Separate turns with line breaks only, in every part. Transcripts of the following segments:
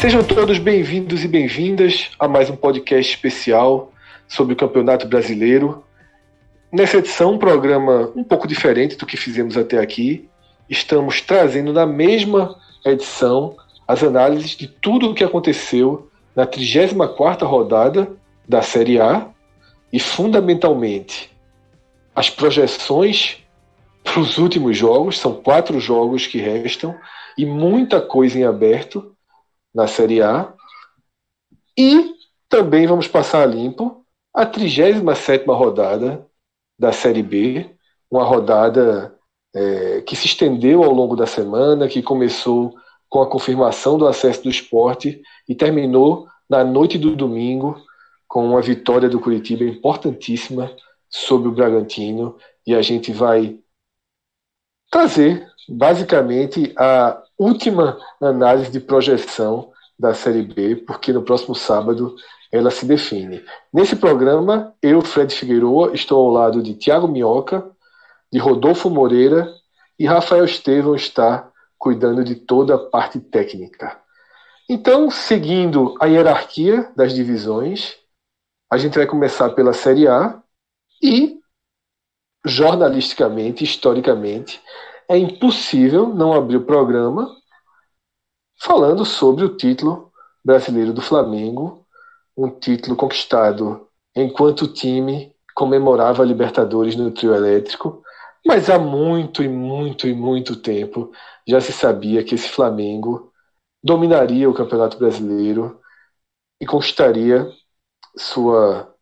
Sejam todos bem-vindos e bem-vindas a mais um podcast especial sobre o Campeonato Brasileiro. Nessa edição, um programa um pouco diferente do que fizemos até aqui. Estamos trazendo na mesma edição as análises de tudo o que aconteceu na 34ª rodada da Série A e, fundamentalmente, as projeções para os últimos jogos. São quatro jogos que restam e muita coisa em aberto na Série A. E também vamos passar a limpo a 37ª rodada da Série B, uma rodada é, que se estendeu ao longo da semana, que começou com a confirmação do acesso do esporte e terminou na noite do domingo com uma vitória do Curitiba importantíssima sobre o Bragantino. E a gente vai trazer basicamente a última análise de projeção da Série B, porque no próximo sábado ela se define. Nesse programa, eu, Fred Figueiredo, estou ao lado de Tiago Minhoca, de Rodolfo Moreira e Rafael Estevão está cuidando de toda a parte técnica. Então, seguindo a hierarquia das divisões, a gente vai começar pela Série A e, jornalisticamente, historicamente, é impossível não abrir o programa falando sobre o título brasileiro do Flamengo, um título conquistado enquanto o time comemorava a Libertadores no trio elétrico, mas há muito e muito e muito tempo já se sabia que esse Flamengo dominaria o Campeonato Brasileiro e conquistaria sua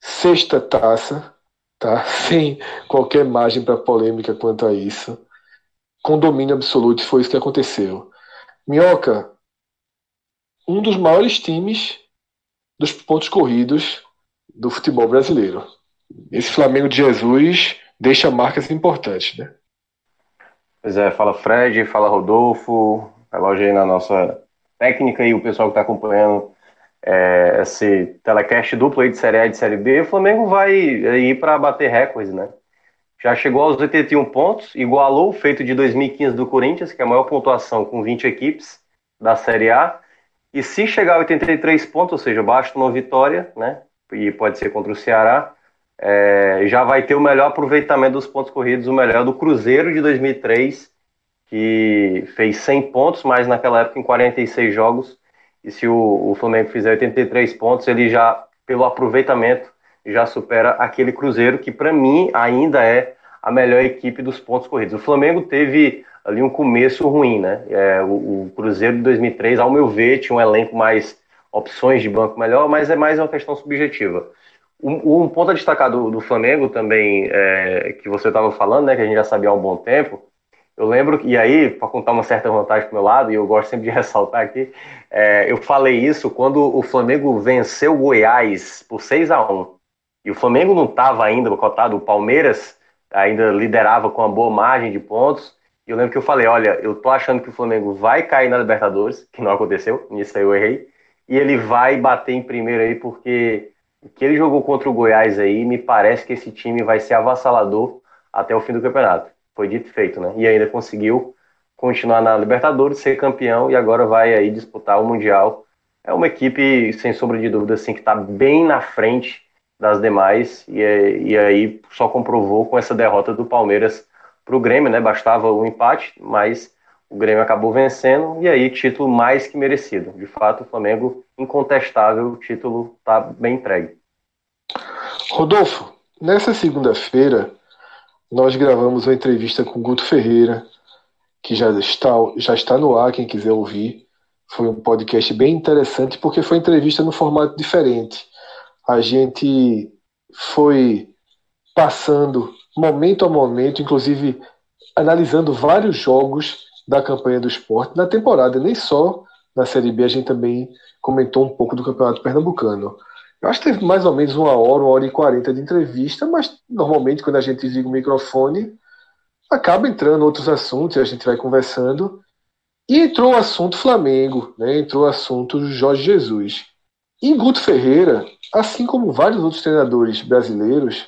sexta taça, tá? sem qualquer margem para polêmica quanto a isso. Com domínio absoluto, foi isso que aconteceu. Minhoca, um dos maiores times dos pontos corridos do futebol brasileiro. Esse Flamengo de Jesus deixa marcas importantes, né?
Pois é, fala Fred, fala Rodolfo, relógio aí na nossa técnica e o pessoal que está acompanhando é, esse telecast duplo aí de Série A e de Série B. O Flamengo vai ir para bater recordes, né? Já chegou aos 81 pontos, igualou o feito de 2015 do Corinthians, que é a maior pontuação com 20 equipes da Série A. E se chegar a 83 pontos, ou seja, basta uma vitória, né? E pode ser contra o Ceará, é, já vai ter o melhor aproveitamento dos pontos corridos, o melhor do Cruzeiro de 2003, que fez 100 pontos, mas naquela época em 46 jogos. E se o, o Flamengo fizer 83 pontos, ele já, pelo aproveitamento, já supera aquele Cruzeiro, que para mim ainda é a melhor equipe dos pontos corridos. O Flamengo teve ali um começo ruim, né? É, o, o, Cruzeiro de 2003, ao meu ver, tinha um elenco mais opções de banco melhor, mas é mais uma questão subjetiva. Um, um ponto a destacar do, do Flamengo também, é, que você estava falando, né, que a gente já sabia há um bom tempo, eu lembro, e aí, para contar uma certa vantagem para meu lado, e eu gosto sempre de ressaltar aqui, é, eu falei isso quando o Flamengo venceu o Goiás por 6 a 1 E o Flamengo não estava ainda cotado, o Palmeiras ainda liderava com uma boa margem de pontos. E eu lembro que eu falei: olha, eu tô achando que o Flamengo vai cair na Libertadores, que não aconteceu, nisso aí eu errei, e ele vai bater em primeiro aí, porque o que ele jogou contra o Goiás aí, me parece que esse time vai ser avassalador até o fim do campeonato. Foi dito e feito, né? E ainda conseguiu continuar na Libertadores, ser campeão e agora vai aí disputar o Mundial. É uma equipe, sem sombra de dúvida, assim, que está bem na frente das demais e, e aí só comprovou com essa derrota do Palmeiras para o Grêmio, né? Bastava o um empate, mas o Grêmio acabou vencendo e aí título mais que merecido. De fato, o Flamengo incontestável, o título está bem entregue.
Rodolfo, nessa segunda-feira nós gravamos uma entrevista com Guto Ferreira, que já está, já está no ar, quem quiser ouvir. Foi um podcast bem interessante porque foi entrevista no formato diferente. A gente foi passando momento a momento, inclusive analisando vários jogos da campanha do esporte na temporada, nem só na Série B, a gente também comentou um pouco do Campeonato Pernambucano. Eu acho que teve mais ou menos uma hora, uma hora e quarenta de entrevista, mas normalmente quando a gente liga o microfone, acaba entrando outros assuntos a gente vai conversando. E entrou o assunto Flamengo, né? entrou o assunto Jorge Jesus. E Guto Ferreira, assim como vários outros treinadores brasileiros,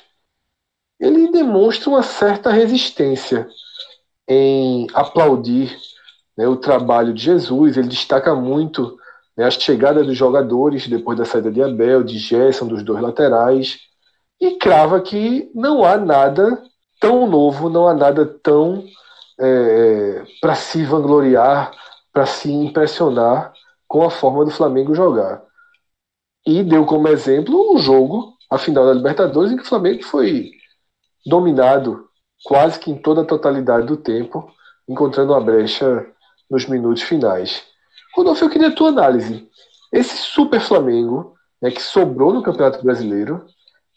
ele demonstra uma certa resistência em aplaudir né, o trabalho de Jesus. Ele destaca muito né, a chegada dos jogadores depois da saída de Abel, de Gerson, dos dois laterais, e crava que não há nada tão novo, não há nada tão é, para se vangloriar, para se impressionar com a forma do Flamengo jogar. E deu como exemplo o jogo, a final da Libertadores, em que o Flamengo foi dominado quase que em toda a totalidade do tempo, encontrando uma brecha nos minutos finais. Rodolfo, eu queria a tua análise. Esse super Flamengo, né, que sobrou no Campeonato Brasileiro,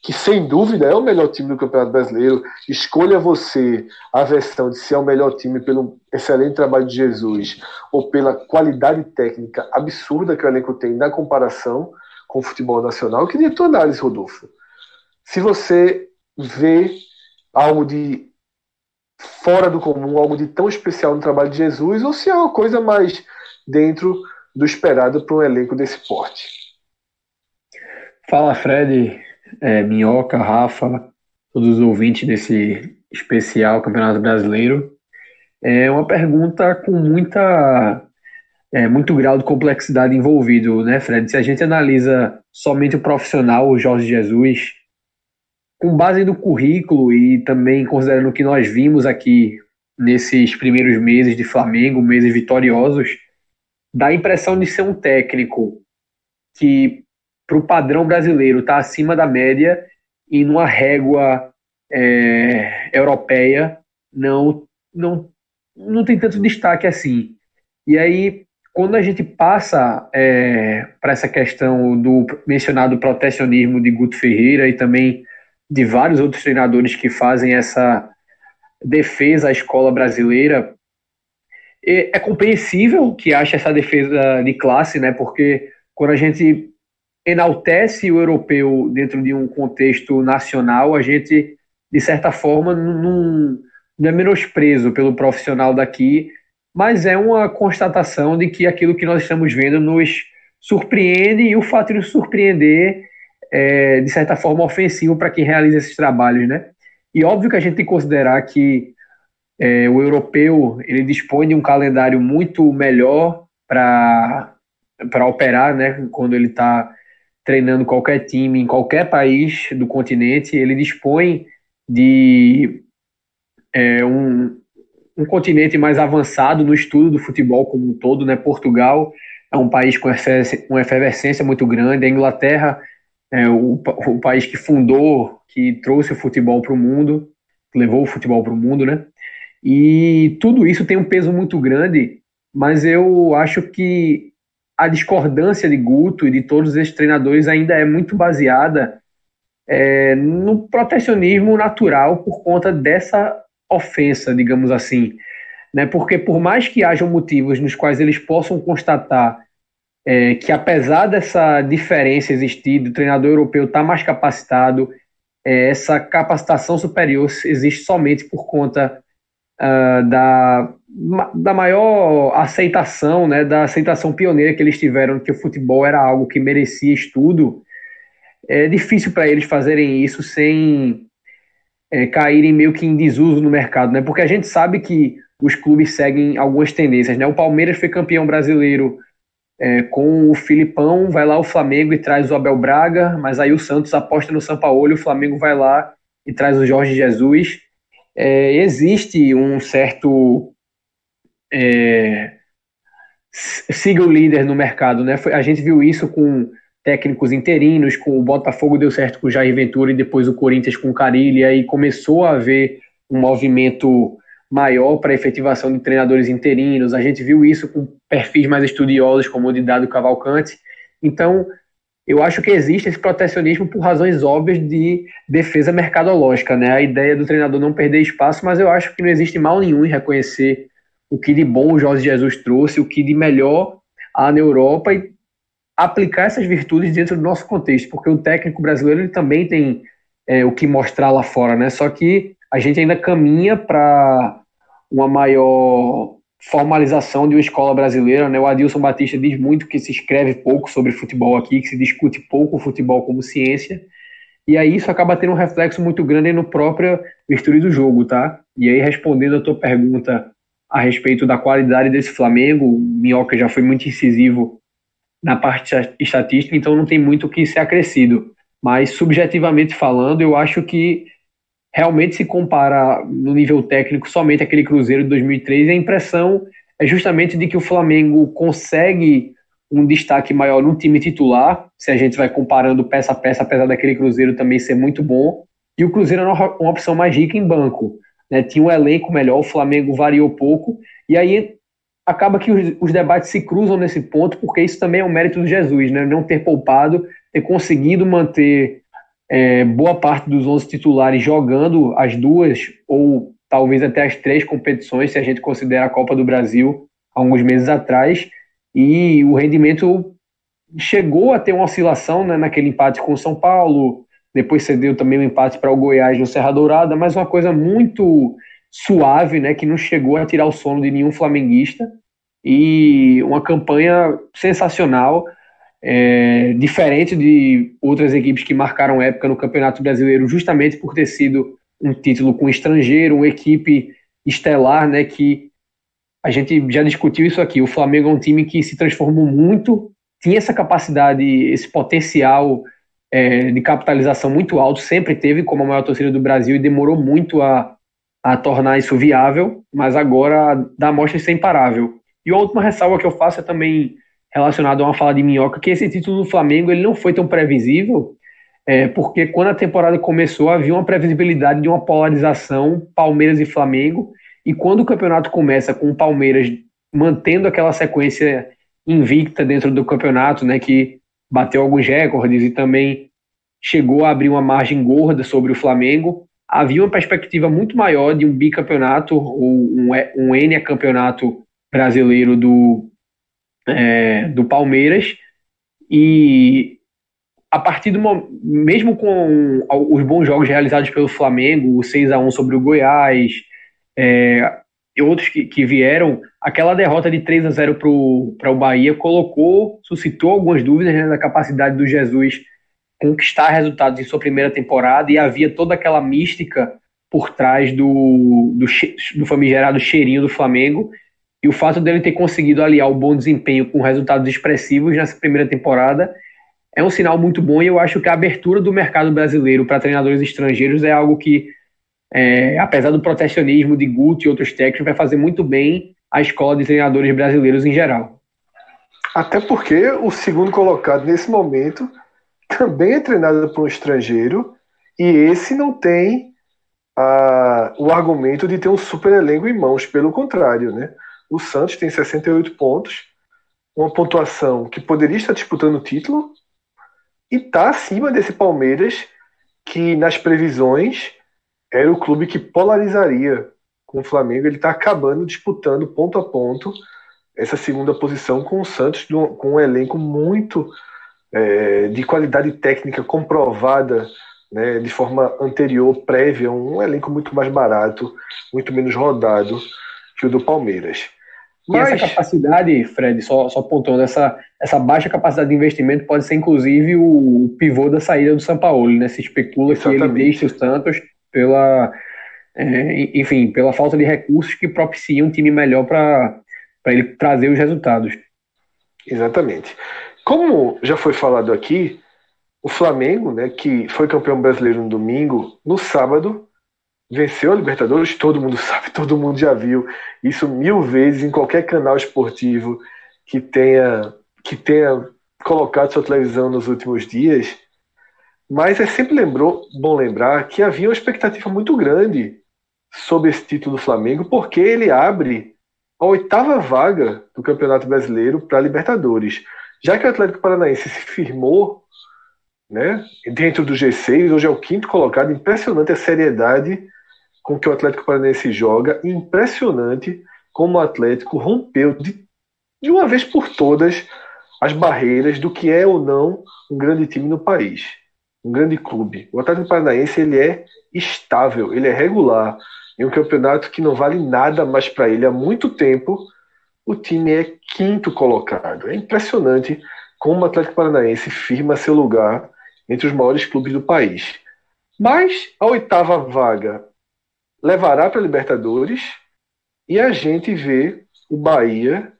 que sem dúvida é o melhor time do Campeonato Brasileiro, escolha você a versão de se é o melhor time pelo excelente trabalho de Jesus ou pela qualidade técnica absurda que o elenco tem na comparação com o futebol nacional. Eu queria a tua análise, Rodolfo. Se você vê algo de fora do comum, algo de tão especial no trabalho de Jesus, ou se é uma coisa mais dentro do esperado para um elenco desse porte.
Fala, Fred, é, Minhoca, Rafa, todos os ouvintes desse especial Campeonato Brasileiro. É uma pergunta com muita é, muito grau de complexidade envolvido, né, Fred? Se a gente analisa somente o profissional, o Jorge Jesus, com base no currículo e também considerando o que nós vimos aqui nesses primeiros meses de Flamengo, meses vitoriosos, dá a impressão de ser um técnico que, para o padrão brasileiro, está acima da média e numa régua é, europeia não, não, não tem tanto destaque assim. E aí, quando a gente passa é, para essa questão do mencionado protecionismo de Guto Ferreira e também de vários outros treinadores que fazem essa defesa à escola brasileira, é compreensível que ache essa defesa de classe, né? Porque quando a gente enaltece o europeu dentro de um contexto nacional, a gente, de certa forma, não, não é menosprezo pelo profissional daqui, mas é uma constatação de que aquilo que nós estamos vendo nos surpreende e o fato de nos surpreender é, de certa forma, ofensivo para quem realiza esses trabalhos, né? E óbvio que a gente tem que considerar que é, o europeu ele dispõe de um calendário muito melhor para operar, né? Quando ele está treinando qualquer time em qualquer país do continente, ele dispõe de é, um, um continente mais avançado no estudo do futebol como um todo, né? Portugal é um país com uma efervescência muito grande, a Inglaterra é, o, o país que fundou, que trouxe o futebol para o mundo, levou o futebol para o mundo, né? E tudo isso tem um peso muito grande, mas eu acho que a discordância de Guto e de todos esses treinadores ainda é muito baseada é, no protecionismo natural por conta dessa ofensa, digamos assim. Né? Porque por mais que hajam motivos nos quais eles possam constatar é, que apesar dessa diferença existir, o treinador europeu está mais capacitado, é, essa capacitação superior existe somente por conta uh, da, da maior aceitação, né, da aceitação pioneira que eles tiveram que o futebol era algo que merecia estudo. É difícil para eles fazerem isso sem é, caírem meio que em desuso no mercado, né? Porque a gente sabe que os clubes seguem algumas tendências, né? O Palmeiras foi campeão brasileiro é, com o Filipão, vai lá o Flamengo e traz o Abel Braga, mas aí o Santos aposta no São Paulo o Flamengo vai lá e traz o Jorge Jesus. É, existe um certo é, siga o líder no mercado, né? A gente viu isso com técnicos interinos, com o Botafogo deu certo com o Jair Ventura e depois o Corinthians com o Carilli, e aí começou a haver um movimento maior para efetivação de treinadores interinos. A gente viu isso com perfis mais estudiosos, como o de Dado Cavalcante. Então, eu acho que existe esse protecionismo por razões óbvias de defesa mercadológica, né? A ideia do treinador não perder espaço, mas eu acho que não existe mal nenhum em reconhecer o que de bom o Jorge Jesus trouxe, o que de melhor há na Europa e aplicar essas virtudes dentro do nosso contexto, porque o técnico brasileiro ele também tem é, o que mostrar lá fora, né? Só que a gente ainda caminha para uma maior formalização de uma escola brasileira. Né? O Adilson Batista diz muito que se escreve pouco sobre futebol aqui, que se discute pouco o futebol como ciência, e aí isso acaba tendo um reflexo muito grande no próprio virtude do jogo, tá? E aí, respondendo a tua pergunta a respeito da qualidade desse Flamengo, o Minhoca já foi muito incisivo na parte estatística, então não tem muito o que ser acrescido. Mas, subjetivamente falando, eu acho que realmente se compara no nível técnico somente aquele Cruzeiro de 2003, a impressão é justamente de que o Flamengo consegue um destaque maior no time titular, se a gente vai comparando peça a peça, apesar daquele Cruzeiro também ser muito bom, e o Cruzeiro é uma opção mais rica em banco. Né? Tinha um elenco melhor, o Flamengo variou pouco, e aí acaba que os, os, debates se cruzam nesse ponto, porque isso também é um mérito do Jesus, né? não ter poupado, ter conseguido manter é, boa parte dos 11 titulares jogando as duas, ou talvez até as três competições, se a gente considera a Copa do Brasil, alguns meses atrás, e o rendimento chegou a ter uma oscilação né, naquele empate com o São Paulo, depois cedeu também o um empate para o Goiás no Serra Dourada, mas uma coisa muito suave, né, que não chegou a tirar o sono de nenhum flamenguista, e uma campanha sensacional, é, diferente de outras equipes que marcaram época no Campeonato Brasileiro, justamente por ter sido um título com estrangeiro, uma equipe estelar, né, que a gente já discutiu isso aqui. O Flamengo é um time que se transformou muito, tinha essa capacidade, esse potencial é, de capitalização muito alto, sempre teve como a maior torcida do Brasil e demorou muito a, a tornar isso viável, mas agora dá mostra de ser imparável. E a última ressalva que eu faço é também relacionado a uma fala de Minhoca, que esse título do Flamengo ele não foi tão previsível, é, porque quando a temporada começou havia uma previsibilidade de uma polarização Palmeiras e Flamengo, e quando o campeonato começa com o Palmeiras mantendo aquela sequência invicta dentro do campeonato, né, que bateu alguns recordes e também chegou a abrir uma margem gorda sobre o Flamengo, havia uma perspectiva muito maior de um bicampeonato ou um, um N campeonato brasileiro do, é, do Palmeiras. E a partir do mesmo com os bons jogos realizados pelo Flamengo, o 6 a 1 sobre o Goiás, é, e outros que, que, vieram, aquela derrota de 3 a 0 para o Bahia colocou, suscitou algumas dúvidas né, da capacidade do Jesus conquistar resultados em sua primeira temporada e havia toda aquela mística por trás do, do, do famigerado cheirinho do Flamengo e o fato dele ter conseguido aliar o bom desempenho com resultados expressivos nessa primeira temporada é um sinal muito bom e eu acho que a abertura do mercado brasileiro para treinadores estrangeiros é algo que, é, apesar do protecionismo de Guto e outros técnicos, vai fazer muito bem a escola de treinadores brasileiros em geral.
Até porque o segundo colocado nesse momento também é treinado por um estrangeiro e esse não tem a, o argumento de ter um super elenco em mãos, pelo contrário, né? O Santos tem 68 pontos, uma pontuação que poderia estar disputando o título, e está acima desse Palmeiras, que nas previsões era o clube que polarizaria com o Flamengo. Ele está acabando disputando ponto a ponto essa segunda posição com o Santos, com um elenco muito é, de qualidade técnica comprovada né, de forma anterior, prévia, um elenco muito mais barato, muito menos rodado que o do Palmeiras.
Mas... E essa capacidade, Fred, só, só pontuando, essa, essa baixa capacidade de investimento pode ser inclusive o, pivô da saída do São Paulo, né? Se especula Exatamente. que ele deixe o Santos pela, é, enfim, pela falta de recursos que propiciam um time melhor para ele trazer os resultados.
Exatamente. Como já foi falado aqui, o Flamengo, né, que foi campeão brasileiro no domingo, no sábado venceu a Libertadores, todo mundo sabe, todo mundo já viu isso mil vezes em qualquer canal esportivo que tenha que tenha colocado sua televisão nos últimos dias. Mas é sempre lembrou, bom lembrar que havia uma expectativa muito grande sobre esse título do Flamengo, porque ele abre a oitava vaga do Campeonato Brasileiro para Libertadores. Já que o Atlético Paranaense se firmou né, dentro do G6, hoje é o quinto colocado, impressionante a seriedade com que o Atlético Paranaense joga. Impressionante como o Atlético rompeu de, de uma vez por todas as barreiras do que é ou não um grande time no país, um grande clube. O Atlético Paranaense ele é estável, ele é regular. Em um campeonato que não vale nada mais para ele há muito tempo, o time é quinto colocado. É impressionante como o Atlético Paranaense firma seu lugar entre os maiores clubes do país. Mas a oitava vaga levará para a Libertadores e a gente vê o Bahia,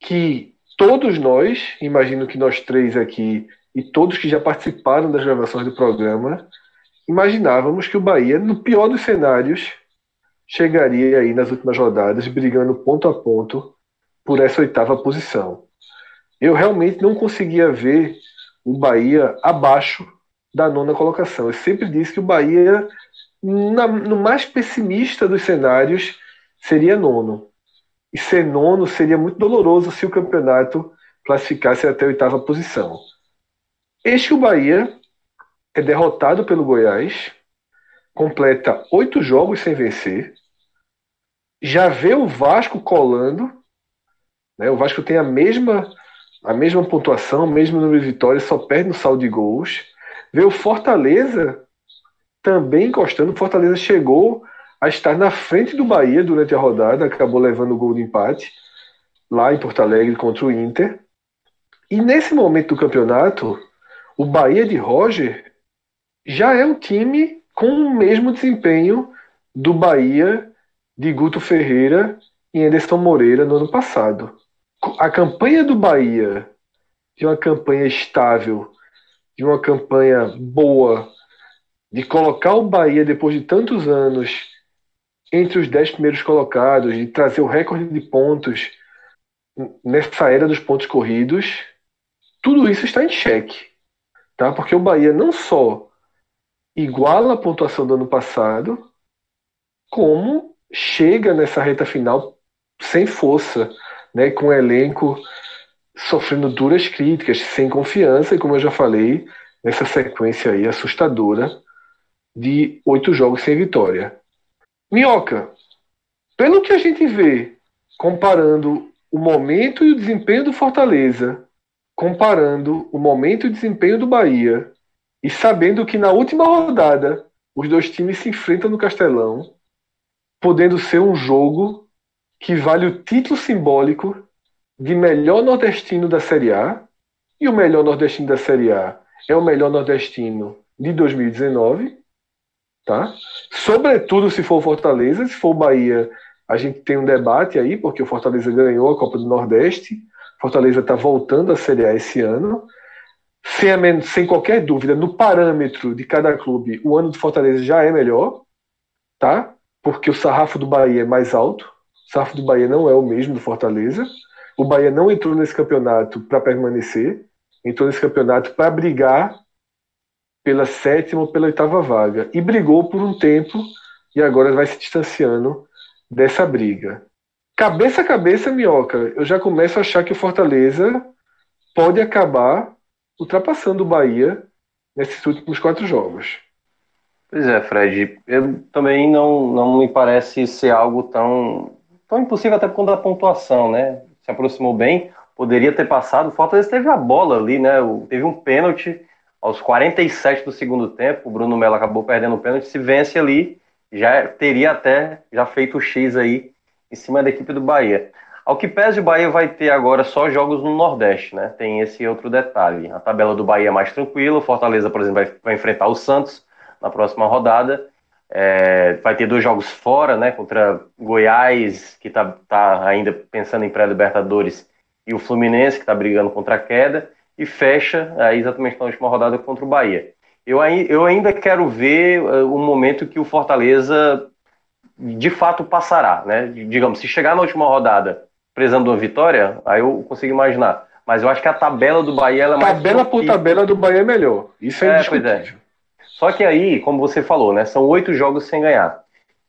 que todos nós, imagino que nós três aqui e todos que já participaram das gravações do programa, imaginávamos que o Bahia, no pior dos cenários, chegaria aí nas últimas rodadas brigando ponto a ponto por essa oitava posição. Eu realmente não conseguia ver o Bahia abaixo da nona colocação. Eu sempre disse que o Bahia, na, no mais pessimista dos cenários, seria nono. E ser nono seria muito doloroso se o campeonato classificasse até a oitava posição. Este o Bahia é derrotado pelo Goiás, completa oito jogos sem vencer, já vê o Vasco colando, né? o Vasco tem a mesma, a mesma pontuação, o mesmo número de vitórias, só perde no saldo de gols, vê o Fortaleza também encostando, Fortaleza chegou a estar na frente do Bahia durante a rodada, acabou levando o gol de empate lá em Porto Alegre contra o Inter. E nesse momento do campeonato, o Bahia de Roger já é um time com o mesmo desempenho do Bahia de Guto Ferreira e Anderson Moreira no ano passado. A campanha do Bahia, de uma campanha estável, de uma campanha boa, de colocar o Bahia depois de tantos anos entre os dez primeiros colocados, de trazer o recorde de pontos nessa era dos pontos corridos, tudo isso está em xeque. Tá? Porque o Bahia não só iguala a pontuação do ano passado, como chega nessa reta final sem força, né, com o elenco sofrendo duras críticas, sem confiança, e como eu já falei, nessa sequência aí assustadora de oito jogos sem vitória. Minhoca, pelo que a gente vê, comparando o momento e o desempenho do Fortaleza, comparando o momento e o desempenho do Bahia, e sabendo que na última rodada os dois times se enfrentam no Castelão, podendo ser um jogo que vale o título simbólico de melhor nordestino da Série A, e o melhor nordestino da Série A é o melhor nordestino de 2019, tá? Sobretudo se for Fortaleza, se for Bahia, a gente tem um debate aí, porque o Fortaleza ganhou a Copa do Nordeste, Fortaleza está voltando à Série A esse ano, sem, sem qualquer dúvida, no parâmetro de cada clube, o ano do Fortaleza já é melhor, tá? Porque o sarrafo do Bahia é mais alto, o sarrafo do Bahia não é o mesmo do Fortaleza. O Bahia não entrou nesse campeonato para permanecer, entrou nesse campeonato para brigar pela sétima ou pela oitava vaga. E brigou por um tempo e agora vai se distanciando dessa briga. Cabeça a cabeça, Minhoca, eu já começo a achar que o Fortaleza pode acabar ultrapassando o Bahia nesses últimos quatro jogos.
Pois é, Fred. Eu também não, não me parece ser algo tão, tão impossível, até por conta da pontuação, né? Se aproximou bem, poderia ter passado. O Fortaleza teve a bola ali, né? Teve um pênalti aos 47 do segundo tempo. O Bruno Melo acabou perdendo o pênalti. Se vence ali, já teria até já feito o X aí em cima da equipe do Bahia. Ao que pese, o Bahia vai ter agora só jogos no Nordeste, né? Tem esse outro detalhe. A tabela do Bahia é mais tranquila. O Fortaleza, por exemplo, vai, vai enfrentar o Santos na próxima rodada. É, vai ter dois jogos fora, né? Contra Goiás, que está tá ainda pensando em pré-libertadores, e o Fluminense, que está brigando contra a queda. E fecha aí, exatamente na última rodada contra o Bahia. Eu, eu ainda quero ver uh, o momento que o Fortaleza de fato passará, né? Digamos, se chegar na última rodada precisando de uma vitória, aí eu consigo imaginar. Mas eu acho que a tabela do Bahia é mais.
Tabela por tabela do Bahia é melhor. Isso é, é indiscutível. É.
Só que aí, como você falou, né? São oito jogos sem ganhar.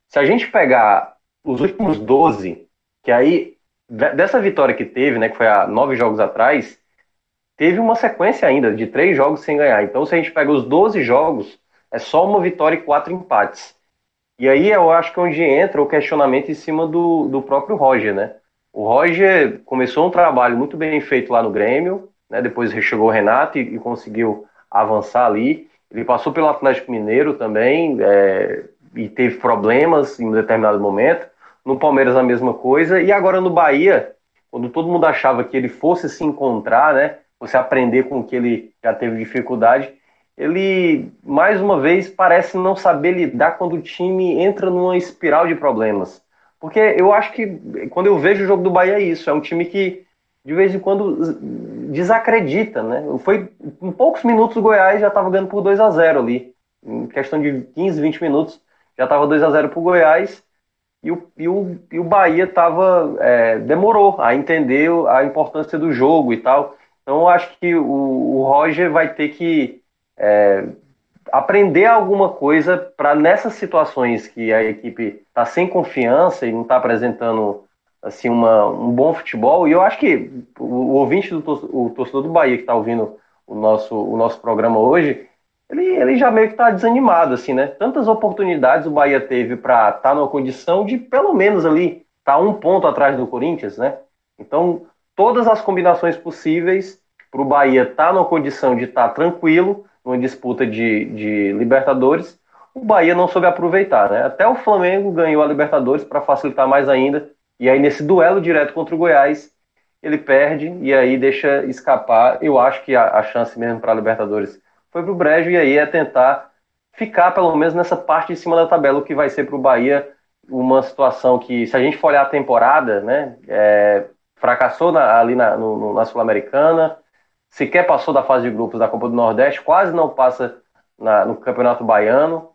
Se a gente pegar os últimos 12, que aí, dessa vitória que teve, né? Que foi há nove jogos atrás, teve uma sequência ainda de três jogos sem ganhar. Então, se a gente pega os 12 jogos, é só uma vitória e quatro empates. E aí eu acho que é onde entra o questionamento em cima do, do próprio Roger, né? O Roger começou um trabalho muito bem feito lá no Grêmio, né? depois chegou o Renato e, e conseguiu avançar ali. Ele passou pelo Atlético Mineiro também é, e teve problemas em um determinado momento. No Palmeiras a mesma coisa. E agora no Bahia, quando todo mundo achava que ele fosse se encontrar, né? Você aprender com o que ele já teve dificuldade, ele mais uma vez parece não saber lidar quando o time entra numa espiral de problemas. Porque eu acho que quando eu vejo o jogo do Bahia é isso, é um time que de vez em quando desacredita, né? Foi em poucos minutos o Goiás já estava ganhando por 2 a 0 ali. Em questão de 15, 20 minutos já estava 2 a 0 para o Goiás e o, e o, e o Bahia tava, é, demorou a entender a importância do jogo e tal. Então eu acho que o, o Roger vai ter que é, aprender alguma coisa para nessas situações que a equipe está sem confiança e não está apresentando assim uma, um bom futebol. E eu acho que o, o ouvinte do o torcedor do Bahia que está ouvindo o nosso, o nosso programa hoje, ele, ele já meio que está desanimado, assim, né? Tantas oportunidades o Bahia teve para estar tá numa condição de pelo menos ali estar tá um ponto atrás do Corinthians, né? Então, todas as combinações possíveis para o Bahia estar tá numa condição de estar tá tranquilo numa disputa de, de Libertadores, o Bahia não soube aproveitar, né? Até o Flamengo ganhou a Libertadores para facilitar mais ainda, e aí nesse duelo direto contra o Goiás, ele perde e aí deixa escapar. Eu acho que a, a chance mesmo para a Libertadores foi para o Brejo, e aí é tentar ficar pelo menos nessa parte de cima da tabela, o que vai ser para o Bahia uma situação que, se a gente for olhar a temporada, né, é, fracassou na, ali na, na Sul-Americana, sequer passou da fase de grupos da Copa do Nordeste, quase não passa na, no Campeonato Baiano.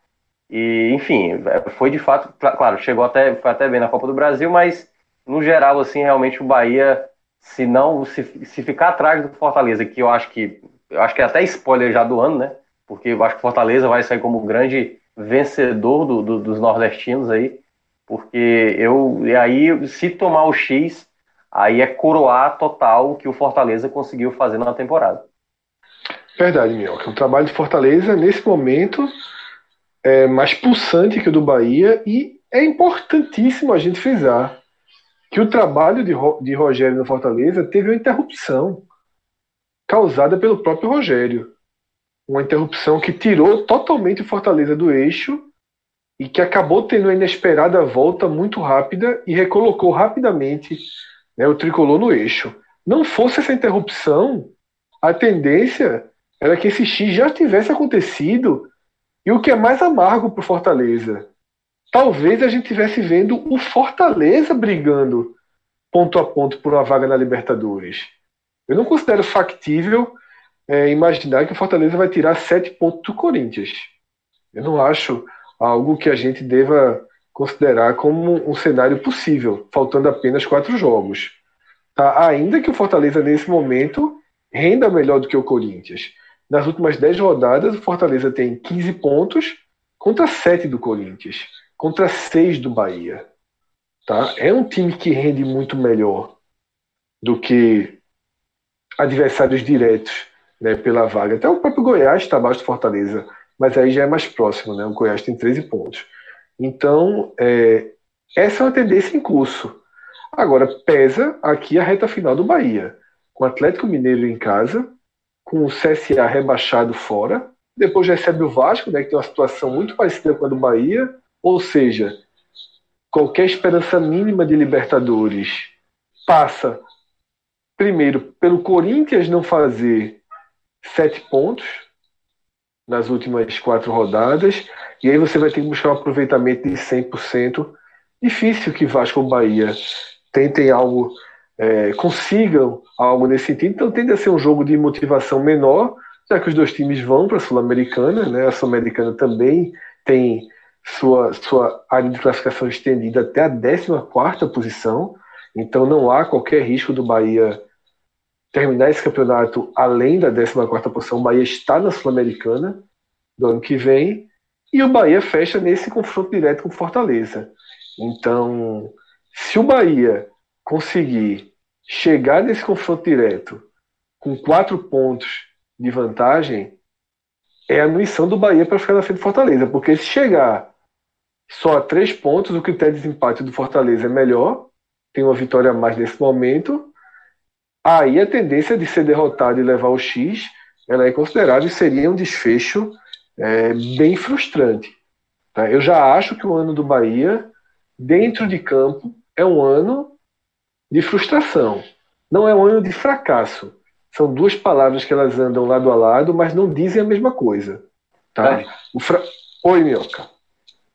E, enfim, foi de fato, claro, chegou até, foi até bem na Copa do Brasil, mas no geral, assim, realmente o Bahia, se não, se, se ficar atrás do Fortaleza, que eu acho que, eu acho que é até spoiler já do ano, né? Porque eu acho que Fortaleza vai sair como grande vencedor do, do, dos nordestinos aí, porque eu, e aí, se tomar o X, aí é coroar total o que o Fortaleza conseguiu fazer na temporada.
Verdade, Minhoca. O trabalho de Fortaleza, nesse momento, é mais pulsante que o do Bahia e é importantíssimo a gente frisar que o trabalho de, de Rogério no Fortaleza teve uma interrupção causada pelo próprio Rogério. Uma interrupção que tirou totalmente o Fortaleza do eixo e que acabou tendo uma inesperada volta muito rápida e recolocou rapidamente né, o tricolor no eixo. Não fosse essa interrupção, a tendência era que esse X já tivesse acontecido. E o que é mais amargo para o Fortaleza, talvez a gente tivesse vendo o Fortaleza brigando ponto a ponto por uma vaga na Libertadores. Eu não considero factível é, imaginar que o Fortaleza vai tirar sete pontos do Corinthians. Eu não acho algo que a gente deva considerar como um cenário possível, faltando apenas quatro jogos. Tá? Ainda que o Fortaleza, nesse momento, renda melhor do que o Corinthians. Nas últimas dez rodadas, o Fortaleza tem 15 pontos contra 7 do Corinthians, contra 6 do Bahia. Tá? É um time que rende muito melhor do que adversários diretos né, pela vaga. Até o próprio Goiás está abaixo do Fortaleza, mas aí já é mais próximo. Né? O Goiás tem 13 pontos. Então, é, essa é uma tendência em curso. Agora, pesa aqui a reta final do Bahia, com o Atlético Mineiro em casa, com o CSA rebaixado fora, depois recebe o Vasco, né, que tem uma situação muito parecida com a do Bahia, ou seja, qualquer esperança mínima de Libertadores passa, primeiro, pelo Corinthians não fazer sete pontos nas últimas quatro rodadas, e aí você vai ter que buscar um aproveitamento de 100%. Difícil que Vasco ou Bahia tentem algo, é, consigam algo nesse sentido. Então tende a ser um jogo de motivação menor, já que os dois times vão para a Sul-Americana, né? A Sul-Americana também tem sua, sua área de classificação estendida até a 14 posição. Então não há qualquer risco do Bahia terminar esse campeonato além da 14 posição. O Bahia está na Sul-Americana do ano que vem. E o Bahia fecha nesse confronto direto com Fortaleza. Então, se o Bahia conseguir chegar nesse confronto direto com quatro pontos de vantagem, é a missão do Bahia para ficar na frente do Fortaleza. Porque se chegar só a três pontos, o critério de desempate do Fortaleza é melhor, tem uma vitória a mais nesse momento. Aí a tendência de ser derrotado e levar o X ela é considerável e seria um desfecho é, bem frustrante. Tá? Eu já acho que o ano do Bahia, dentro de campo, é um ano de frustração. Não é um ano de fracasso. São duas palavras que elas andam lado a lado, mas não dizem a mesma coisa. Tá? É. Fra... Oi, Mioca.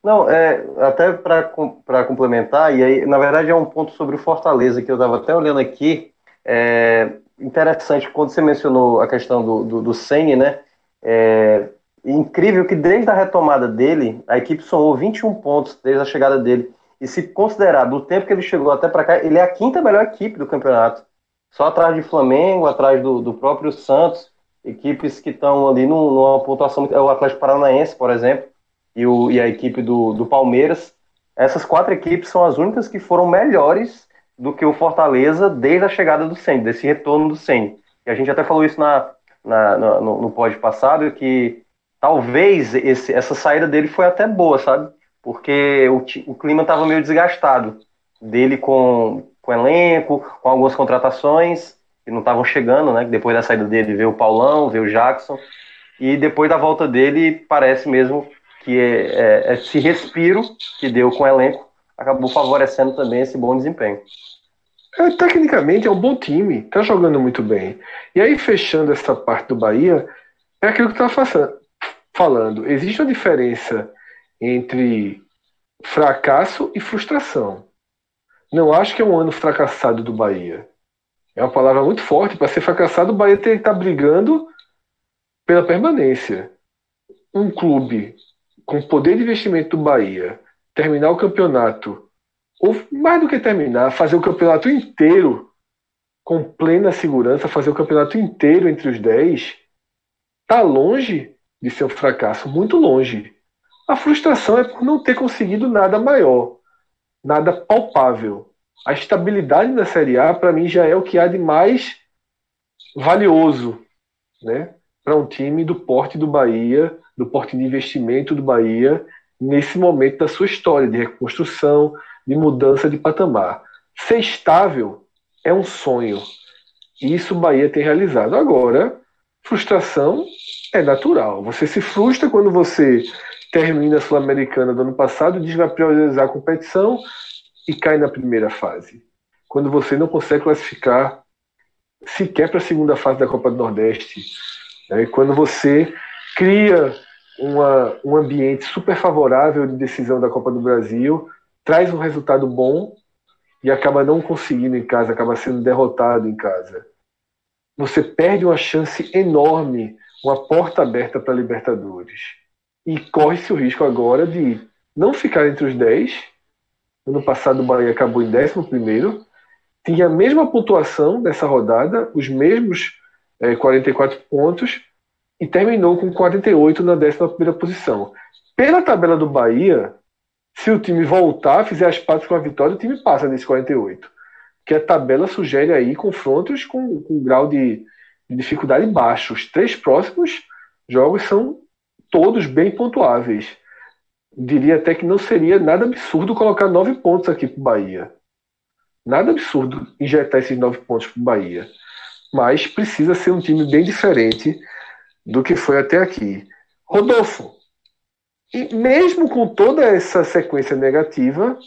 Não, é, até para complementar, e aí, na verdade, é um ponto sobre o Fortaleza que eu estava até olhando aqui. É, interessante, quando você mencionou a questão do, do, do Senni, né? É, incrível que desde a retomada dele, a equipe somou 21 pontos desde a chegada dele. E se considerar do tempo que ele chegou até para cá, ele é a quinta melhor equipe do campeonato. Só atrás de Flamengo, atrás do, do próprio Santos, equipes que estão ali numa pontuação. É o Atlético Paranaense, por exemplo, e, o, e a equipe do, do Palmeiras. Essas quatro equipes são as únicas que foram melhores do que o Fortaleza desde a chegada do Senna, desse retorno do Senna. E a gente até falou isso na, na, no, no pod passado, que talvez esse, essa saída dele foi até boa, sabe? Porque o, o clima estava meio desgastado dele com, com elenco, com algumas contratações que não estavam chegando, né? Depois da saída dele veio o Paulão, veio o Jackson, e depois da volta dele parece mesmo que é, é, esse respiro que deu com o elenco acabou favorecendo também esse bom desempenho.
É, tecnicamente é um bom time, tá jogando muito bem. E aí, fechando essa parte do Bahia, é aquilo que eu estava falando. Existe uma diferença entre fracasso e frustração. Não acho que é um ano fracassado do Bahia. É uma palavra muito forte. Para ser fracassado, o Bahia tem que estar tá brigando pela permanência. Um clube com poder de investimento do Bahia terminar o campeonato ou mais do que terminar, fazer o campeonato inteiro com plena segurança, fazer o campeonato inteiro entre os 10, tá longe de ser um fracasso, muito longe. A frustração é por não ter conseguido nada maior, nada palpável. A estabilidade da Série A, para mim, já é o que há de mais valioso né, para um time do porte do Bahia, do porte de investimento do Bahia, nesse momento da sua história de reconstrução, de mudança de patamar. Ser estável é um sonho. E isso o Bahia tem realizado. Agora, frustração é natural. Você se frustra quando você termina a Sul-Americana do ano passado, diz que vai priorizar a competição e cai na primeira fase. Quando você não consegue classificar sequer para a segunda fase da Copa do Nordeste. Né? Quando você cria uma, um ambiente super favorável de decisão da Copa do Brasil traz um resultado bom e acaba não conseguindo em casa, acaba sendo derrotado em casa. Você perde uma chance enorme, uma porta aberta para Libertadores. E corre-se o risco agora de não ficar entre os 10. Ano passado o Bahia acabou em 11, tinha a mesma pontuação dessa rodada, os mesmos é, eh, 44 pontos, e terminou com 48 na 11 posição. Pela tabela do Bahia, se o time voltar, fizer as partes com a vitória, o time passa nesse 48. Que a tabela sugere aí confrontos com, com um grau de, de dificuldade baixo. Os três próximos jogos são todos bem pontuáveis. Diria até que não seria nada absurdo colocar nove pontos aqui para o Bahia. Nada absurdo injetar esses nove pontos para o Bahia. Mas precisa ser um time bem diferente do que foi até aqui. Rodolfo, e mesmo com toda essa sequência negativa,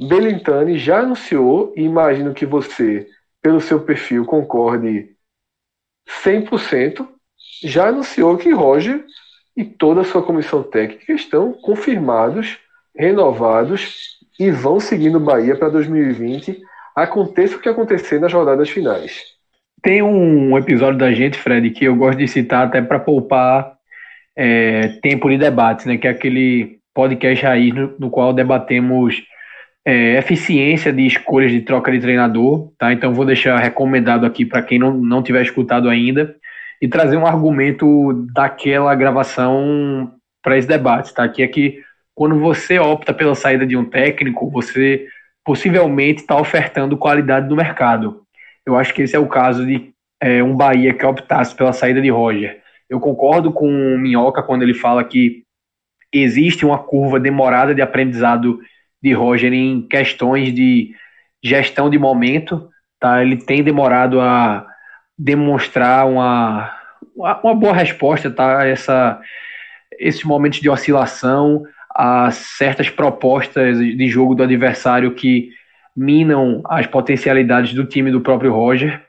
Belintani já anunciou, e imagino que você, pelo seu perfil, concorde 100%, já anunciou que Roger e toda a sua comissão técnica estão confirmados, renovados e vão seguindo Bahia para 2020, aconteça o que acontecer nas rodadas finais.
Tem um episódio da gente, Fred, que eu gosto de citar até para poupar é, Tempo de Debate, né, que é aquele podcast raiz no, no qual debatemos é, eficiência de escolhas de troca de treinador, tá? Então vou deixar recomendado aqui para quem não, não tiver escutado ainda e trazer um argumento daquela gravação para esse debate, tá? Que é que quando você opta pela saída de um técnico, você possivelmente está ofertando qualidade no mercado. Eu acho que esse é o caso de é, um Bahia que optasse pela saída de Roger. Eu concordo com o Minhoca quando ele fala que existe uma curva demorada de aprendizado de Roger em questões de gestão de momento. Tá? Ele tem demorado a demonstrar uma, uma boa resposta tá? essa, esses momentos de oscilação, a certas propostas de jogo do adversário que minam as potencialidades do time do próprio Roger.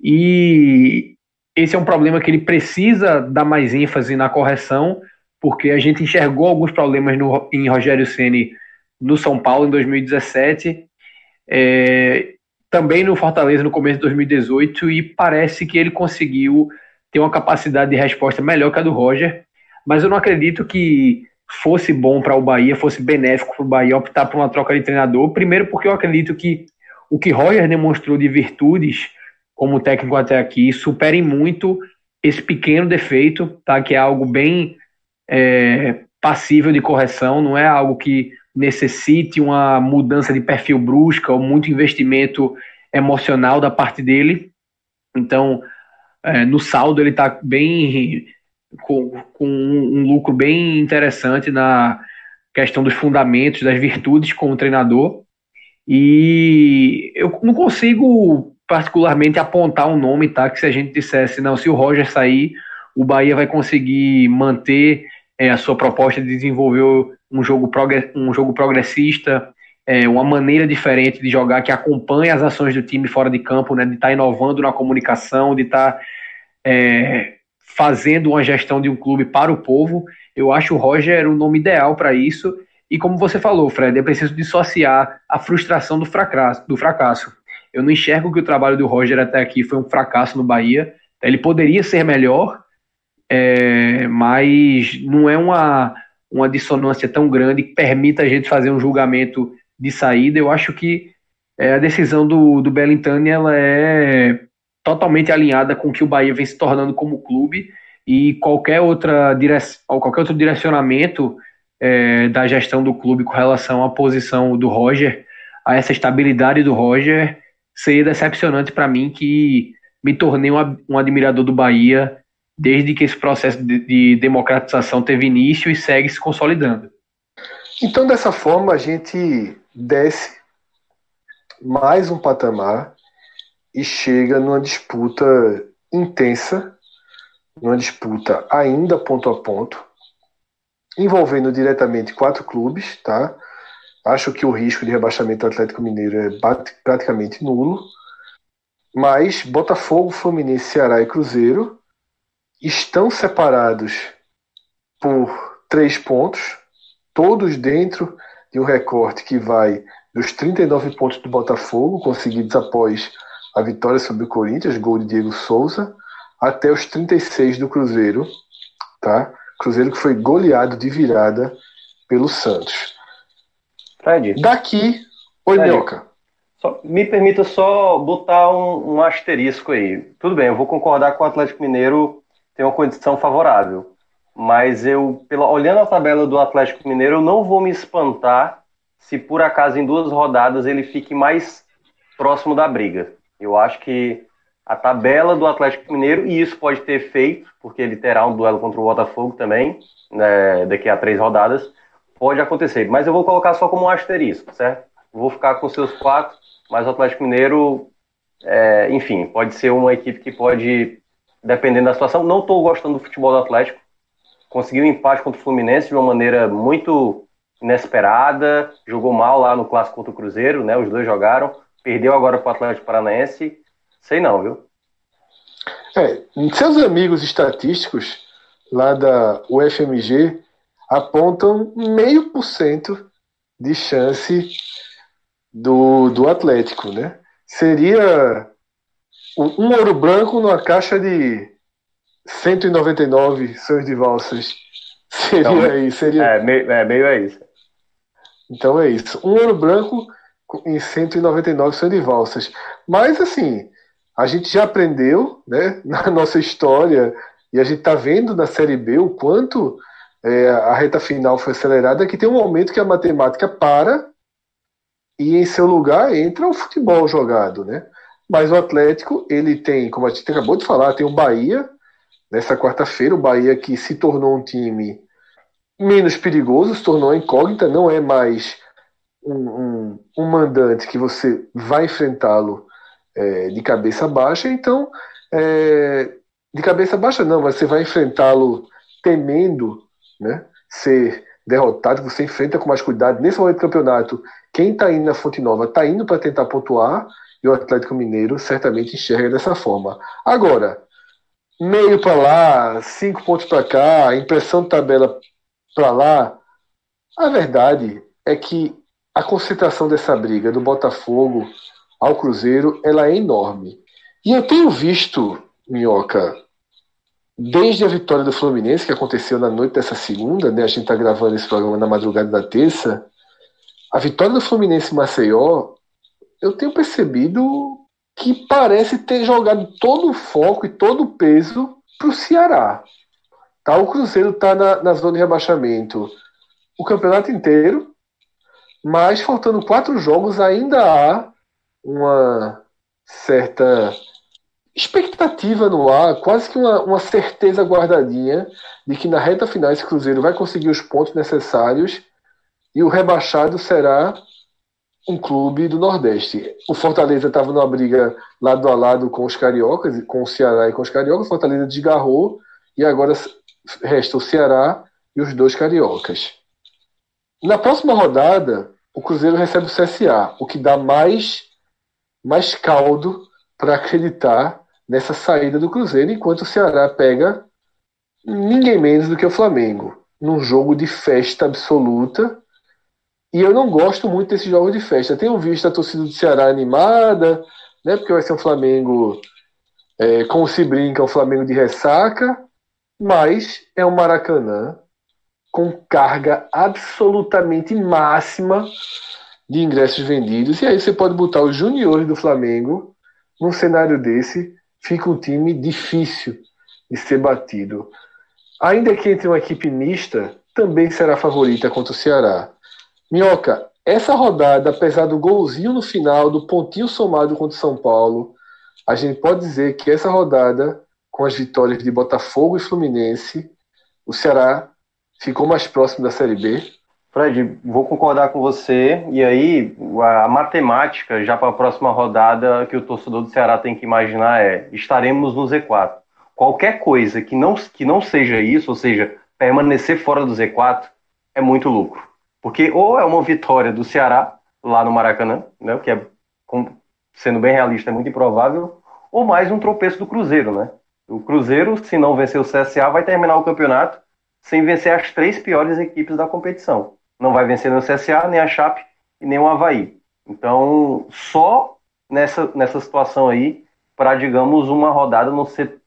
E esse é um problema que ele precisa dar mais ênfase na correção, porque a gente enxergou alguns problemas no, em Rogério Ceni no São Paulo em 2017. É, também no Fortaleza no começo de 2018 e parece que ele conseguiu ter uma capacidade de resposta melhor que a do Roger, mas eu não acredito que fosse bom para o Bahia, fosse benéfico para o Bahia optar por uma troca de treinador. Primeiro, porque eu acredito que o que Roger demonstrou de virtudes como técnico até aqui superem muito esse pequeno defeito, tá? Que é algo bem é, passível de correção, não é algo que necessite uma mudança de perfil brusca ou muito investimento emocional da parte dele. Então, é, no saldo ele está bem com, com um, lucro bem interessante na questão dos fundamentos, das virtudes como treinador. E eu não consigo particularmente apontar um nome, tá? Que se a gente dissesse, não, se o Roger sair, o Bahia vai conseguir manter é, a sua proposta de desenvolver um jogo, um jogo progressista, é, uma maneira diferente de jogar que acompanha as ações do time fora de campo, né? De estar tá inovando na comunicação, de estar tá, é, fazendo uma gestão de um clube para o povo. Eu acho o Roger o nome ideal para isso. E como você falou, Fred, é preciso dissociar a frustração do fracasso, do fracasso. Eu não enxergo que o trabalho do Roger até aqui foi um fracasso no Bahia. Ele poderia ser melhor, é, mas não é uma, uma dissonância tão grande que permita a gente fazer um julgamento de saída. Eu acho que é, a decisão do, do Bellintani ela é totalmente alinhada com o que o Bahia vem se tornando como clube e qualquer outra direção, qualquer outro direcionamento é, da gestão do clube com relação à posição do Roger, a essa estabilidade do Roger, seria decepcionante para mim que me tornei um, um, admirador do Bahia desde que esse processo de, de democratização teve início e segue se consolidando.
Então, dessa forma, a gente desce mais um patamar e chega numa disputa intensa, numa disputa ainda ponto a ponto, envolvendo diretamente quatro clubes, tá? Acho que o risco de rebaixamento do Atlético Mineiro é praticamente nulo. Mas Botafogo, Fluminense, Ceará e Cruzeiro estão separados por três pontos, todos dentro de um recorte que vai dos 39 pontos do Botafogo, conseguidos após a vitória sobre o Corinthians, gol de Diego Souza, até os 36 do Cruzeiro, tá? Cruzeiro que foi goleado de virada pelo Santos.
Fred.
Daqui, oi Minhoca.
Me permita só botar um, um, asterisco aí. Tudo bem, eu vou concordar com o Atlético Mineiro tem uma condição favorável. Mas eu, pela, olhando a tabela do Atlético Mineiro, eu não vou me espantar se por acaso em duas rodadas ele fique mais próximo da briga. Eu acho que a tabela do Atlético Mineiro, e isso pode ter feito, porque ele terá um duelo contra o Botafogo também, né, daqui a três rodadas, pode acontecer. Mas eu vou colocar só como um asterisco, certo? Vou ficar com seus quatro, mas o Atlético Mineiro, é, enfim, pode ser uma equipe que pode, dependendo da situação. Não estou gostando do futebol do Atlético. Conseguiu um empate contra o Fluminense de uma maneira muito inesperada, jogou mal lá no clássico contra o Cruzeiro, né? Os dois jogaram Perdeu agora para o Atlético Paranaense. Sei não, viu?
É, seus amigos estatísticos lá da UFMG apontam meio por cento de chance do, do Atlético, né? Seria um ouro branco numa caixa de 199 sonhos de valsas. Seria então, isso. Seria...
É, meio, é, meio é isso.
Então é isso. Um ouro branco em 199 são de valsas. Mas, assim, a gente já aprendeu né, na nossa história, e a gente está vendo na Série B o quanto é, a reta final foi acelerada, que tem um momento que a matemática para e em seu lugar entra o futebol jogado, né? Mas o Atlético, ele tem, como a gente acabou de falar, tem o Bahia, nessa quarta-feira, o Bahia que se tornou um time menos perigoso, se tornou incógnita, não é mais um, um, um mandante que você vai enfrentá-lo é, de cabeça baixa, então, é, de cabeça baixa não, você vai enfrentá-lo temendo né, ser derrotado, você enfrenta com mais cuidado. Nesse momento do campeonato, quem está indo na Fonte Nova está indo para tentar pontuar, e o Atlético Mineiro certamente enxerga dessa forma. Agora, meio para lá, cinco pontos para cá, impressão de tabela para lá, a verdade é que a concentração dessa briga do Botafogo ao Cruzeiro ela é enorme. E eu tenho visto, Minhoca, desde a vitória do Fluminense, que aconteceu na noite dessa segunda, né? A gente está gravando esse programa na madrugada da terça. A vitória do Fluminense em Maceió, eu tenho percebido que parece ter jogado todo o foco e todo o peso para o Ceará. Tá? O Cruzeiro está na, na zona de rebaixamento o campeonato inteiro, mas faltando quatro jogos ainda há uma certa expectativa no ar, quase que uma, uma certeza guardadinha de que na reta final esse Cruzeiro vai conseguir os pontos necessários e o rebaixado será um clube do Nordeste. O Fortaleza estava numa briga lado a lado com os cariocas, com o Ceará e com os cariocas. O Fortaleza desgarrou e agora resta o Ceará e os dois cariocas. Na próxima rodada, o Cruzeiro recebe o CSA, o que dá mais, mais caldo para acreditar nessa saída do Cruzeiro, enquanto o Ceará pega ninguém menos do que o Flamengo, num jogo de festa absoluta. E eu não gosto muito desse jogo de festa. Tenho visto a torcida do Ceará animada, né? Porque vai ser um Flamengo, é, como se brinca, um Flamengo de ressaca, mas é um Maracanã com carga absolutamente máxima de ingressos vendidos. E aí você pode botar os juniores do Flamengo num cenário desse fica um time difícil de ser batido. Ainda que entre uma equipe mista, também será favorita contra o Ceará. Minhoca, essa rodada, apesar do golzinho no final, do pontinho somado contra o São Paulo, a gente pode dizer que essa rodada, com as vitórias de Botafogo e Fluminense, o Ceará ficou mais próximo da Série B
Fred, vou concordar com você. E aí, a matemática, já para a próxima rodada, que o torcedor do Ceará tem que imaginar é: estaremos no Z4. Qualquer coisa que não, que não seja isso, ou seja, permanecer fora do Z4, é muito lucro. Porque ou é uma vitória do Ceará, lá no Maracanã, né, o que é, sendo bem realista, é muito improvável, ou mais um tropeço do Cruzeiro. Né? O Cruzeiro, se não vencer o CSA, vai terminar o campeonato sem vencer as três piores equipes da competição não vai vencer nem o CSA, nem a Chape e nem o Havaí. Então, só nessa, nessa situação aí, para, digamos, uma rodada não ser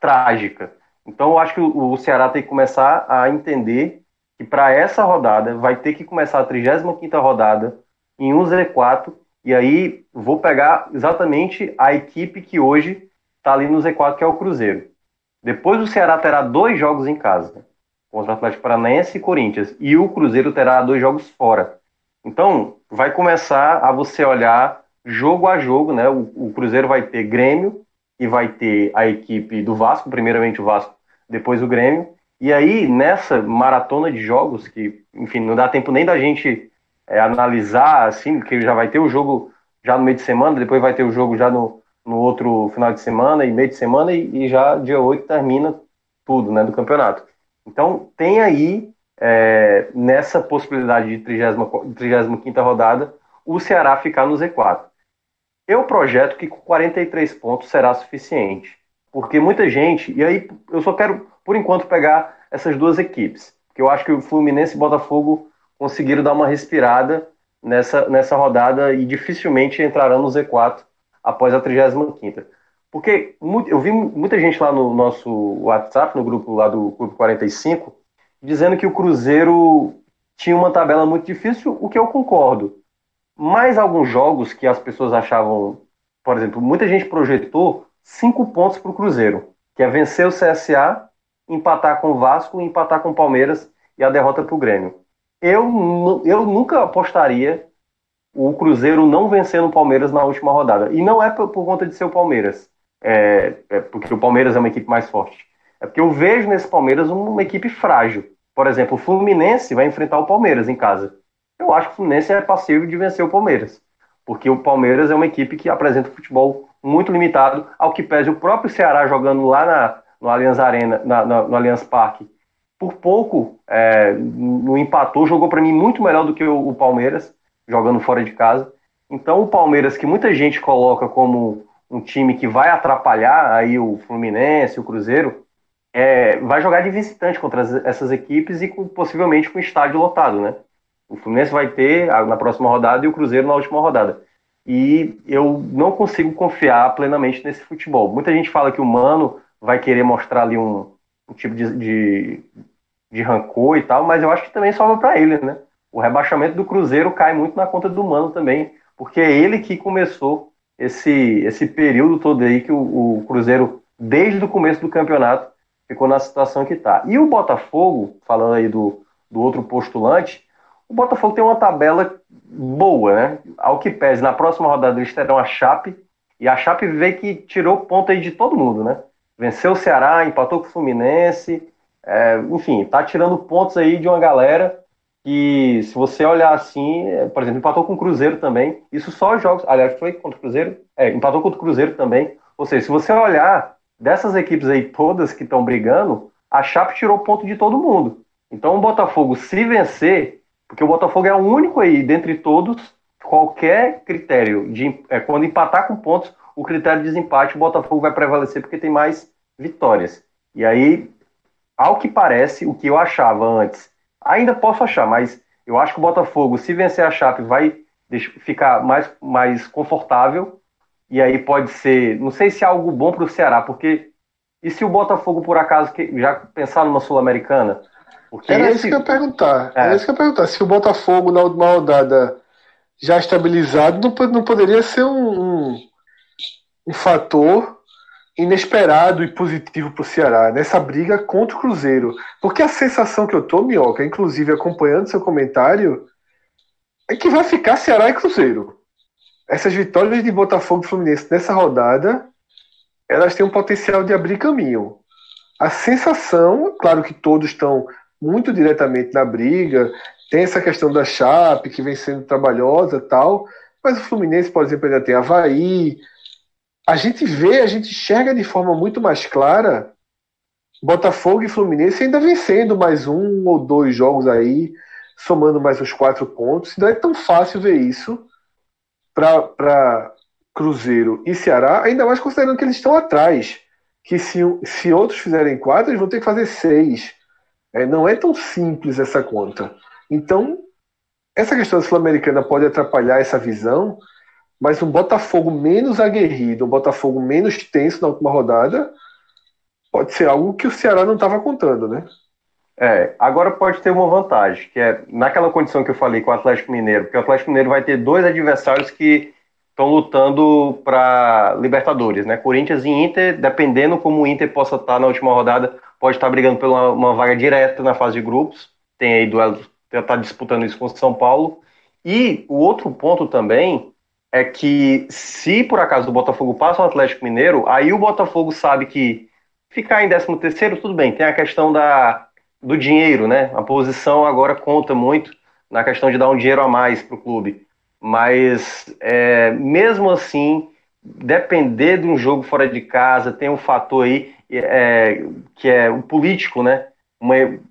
trágica. Então, eu acho que o, Ceará tem que começar a entender que para essa rodada vai ter que começar a 35 rodada em um Z4, e aí vou pegar exatamente a equipe que hoje está ali no Z4, que é o Cruzeiro. Depois o Ceará terá dois jogos em casa contra o Atlético Paranaense e Corinthians. E o Cruzeiro terá dois jogos fora. Então, vai começar a você olhar jogo a jogo, né? O, o, Cruzeiro vai ter Grêmio e vai ter a equipe do Vasco, primeiramente o Vasco, depois o Grêmio. E aí, nessa maratona de jogos, que, enfim, não dá tempo nem da gente é, analisar, assim, porque já vai ter o jogo já no meio de semana, depois vai ter o jogo já no, no outro final de semana e meio de semana, e, e já dia 8 termina tudo, né, do campeonato. Então, tem aí, é, nessa possibilidade de 35 rodada, o Ceará ficar no Z4. Eu projeto que com 43 pontos será suficiente. Porque muita gente, e aí eu só quero, por enquanto, pegar essas duas equipes. Porque eu acho que o Fluminense e Botafogo conseguiram dar uma respirada nessa, nessa rodada e dificilmente entrarão no Z4 após a 35 porque eu vi muita gente lá no nosso WhatsApp, no grupo lá do Clube 45, dizendo que o Cruzeiro tinha uma tabela muito difícil, o que eu concordo. Mas alguns jogos que as pessoas achavam, por exemplo, muita gente projetou cinco pontos para o Cruzeiro, que é vencer o CSA, empatar com o Vasco, empatar com o Palmeiras e a derrota para o Grêmio. Eu, eu nunca apostaria o Cruzeiro não vencendo o Palmeiras na última rodada. E não é por, por conta de ser o Palmeiras é, é porque o Palmeiras é uma equipe mais forte. É porque eu vejo nesse Palmeiras uma equipe frágil. Por exemplo, o Fluminense vai enfrentar o Palmeiras em casa. Eu acho que o Fluminense é passível de vencer o Palmeiras. Porque o Palmeiras é uma equipe que apresenta futebol muito limitado, ao que pese o próprio Ceará jogando lá na, no Allianz Arena, na, na, no Allianz Parque. Por pouco, é, no empatou, jogou para mim muito melhor do que o, o Palmeiras, jogando fora de casa. Então, o Palmeiras, que muita gente coloca como um time que vai atrapalhar aí o Fluminense, o Cruzeiro, é, vai jogar de visitante contra essas equipes e com, possivelmente com estádio lotado, né? O Fluminense vai ter na próxima rodada e o Cruzeiro na última rodada. e eu não consigo confiar plenamente nesse futebol. Muita gente fala que o Mano vai querer mostrar ali um, um tipo de, de, de, rancor e tal, mas eu acho que também sobra para ele, né? O rebaixamento do Cruzeiro cai muito na conta do Mano também, porque é ele que começou esse, esse período todo aí que o, o Cruzeiro, desde o começo do campeonato, ficou na situação que está. E o Botafogo, falando aí do, do outro postulante, o Botafogo tem uma tabela boa, né? Ao que pese, na próxima rodada eles terão a Chape, e a Chape vê que tirou ponto aí de todo mundo, né? Venceu o Ceará, empatou com o Fluminense, é, enfim, tá tirando pontos aí de uma galera que, se você olhar assim, é, por exemplo, empatou com o Cruzeiro também, isso só jogos, aliás, foi contra o Cruzeiro? É, empatou contra o Cruzeiro também, ou seja, se você olhar dessas equipes aí todas que estão brigando, a Chape tirou ponto de todo mundo. Então o Botafogo, se vencer, porque o Botafogo é o único aí, dentre todos, qualquer critério, de, é, quando empatar com pontos, o critério de desempate, o Botafogo vai prevalecer porque tem mais vitórias. E aí, ao que parece, o que eu achava antes, ainda posso achar, mas eu acho que o Botafogo, se vencer a Chape, vai ficar mais, mais confortável e aí pode ser, não sei se é algo bom para o Ceará, porque e se o Botafogo, por acaso, já pensar numa Sul-Americana?
Era esse... isso que eu ia perguntar. É. Era isso que eu ia perguntar. Se o Botafogo, na última rodada, já estabilizado, não, não poderia ser um, um, um fator inesperado e positivo para o Ceará nessa briga contra o Cruzeiro. Porque a sensação que eu tô, Minhoca, inclusive acompanhando seu comentário, é que vai ficar Ceará e Cruzeiro essas vitórias de Botafogo e Fluminense nessa rodada, elas têm um potencial de abrir caminho. A sensação, claro que todos estão muito diretamente na briga, tem essa questão da Chape, que vem sendo trabalhosa tal, mas o Fluminense, por exemplo, ainda tem Havaí. A gente vê, a gente enxerga de forma muito mais clara Botafogo e Fluminense ainda vencendo mais um ou dois jogos aí, somando mais uns quatro pontos. Não é tão fácil ver isso para Cruzeiro e Ceará, ainda mais considerando que eles estão atrás. Que se, se outros fizerem quatro, eles vão ter que fazer seis. É, não é tão simples essa conta. Então, essa questão Sul-Americana pode atrapalhar essa visão, mas um Botafogo menos aguerrido, um Botafogo menos tenso na última rodada, pode ser algo que o Ceará não estava contando, né?
É, agora pode ter uma vantagem, que é naquela condição que eu falei com o Atlético Mineiro, porque o Atlético Mineiro vai ter dois adversários que estão lutando para Libertadores, né? Corinthians e Inter, dependendo como o Inter possa estar na última rodada, pode estar brigando por uma, uma vaga direta na fase de grupos. Tem aí duelo, está disputando isso com o São Paulo. E o outro ponto também é que se por acaso o Botafogo passa o Atlético Mineiro, aí o Botafogo sabe que ficar em 13 terceiro, tudo bem, tem a questão da do dinheiro, né? A posição agora conta muito na questão de dar um dinheiro a mais para o clube. Mas é, mesmo assim, depender de um jogo fora de casa, tem um fator aí é, que é o político, né?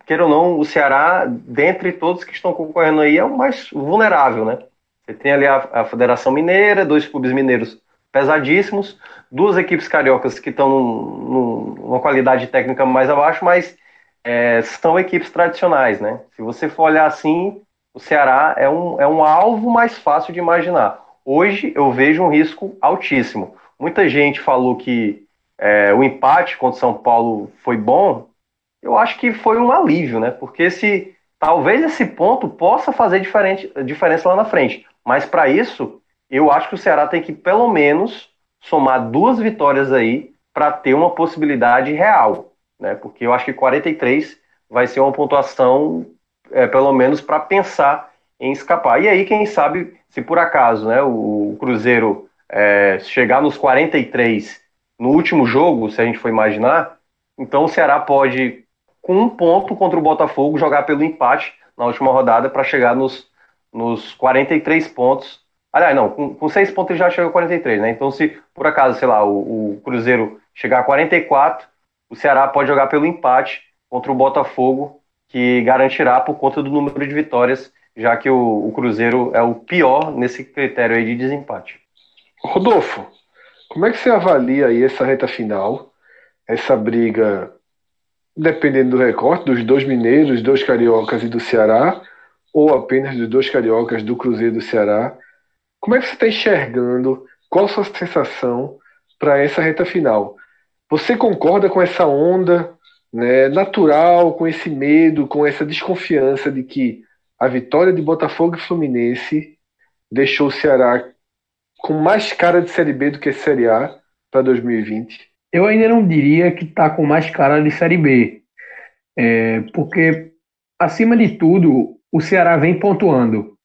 Queira ou não, o Ceará, dentre todos que estão concorrendo aí, é o mais vulnerável, né? Você tem ali a, a Federação Mineira, dois clubes mineiros pesadíssimos, duas equipes cariocas que estão numa qualidade técnica mais abaixo, mas é, são equipes tradicionais, né? Se você for olhar assim, o Ceará é um, é um alvo mais fácil de imaginar. Hoje eu vejo um risco altíssimo. Muita gente falou que é, o empate contra o São Paulo foi bom. Eu acho que foi um alívio, né? Porque se talvez esse ponto possa fazer diferente, diferença lá na frente. Mas para isso, eu acho que o Ceará tem que pelo menos somar duas vitórias aí para ter uma possibilidade real né? Porque eu acho que 43 vai ser uma pontuação, é, pelo menos, para pensar em escapar. E aí, quem sabe, se por acaso né, o Cruzeiro é, chegar nos 43 no último jogo, se a gente for imaginar, então o Ceará pode, com um ponto contra o Botafogo, jogar pelo empate na última rodada para chegar nos, nos 43 pontos. Aliás, não, com, com seis pontos ele já chega a 43, né? Então, se por acaso, sei lá, o, o Cruzeiro chegar a 44, o Ceará pode jogar pelo empate contra o Botafogo, que garantirá por conta do número de vitórias, já que o, o Cruzeiro é o pior nesse critério aí de desempate.
Rodolfo, como é que você avalia aí essa reta final, essa briga, dependendo do recorte, dos dois mineiros, dois cariocas e do Ceará, ou apenas dos dois cariocas, do Cruzeiro do Ceará? Como é que você está enxergando? Qual a sua sensação para essa reta final? Você concorda com essa onda né, natural, com esse medo, com essa desconfiança de que a vitória de Botafogo e Fluminense deixou o Ceará com mais cara de Série B do que Série A para 2020?
Eu ainda não diria que está com mais cara de Série B, é, porque, acima de tudo, o Ceará vem pontuando.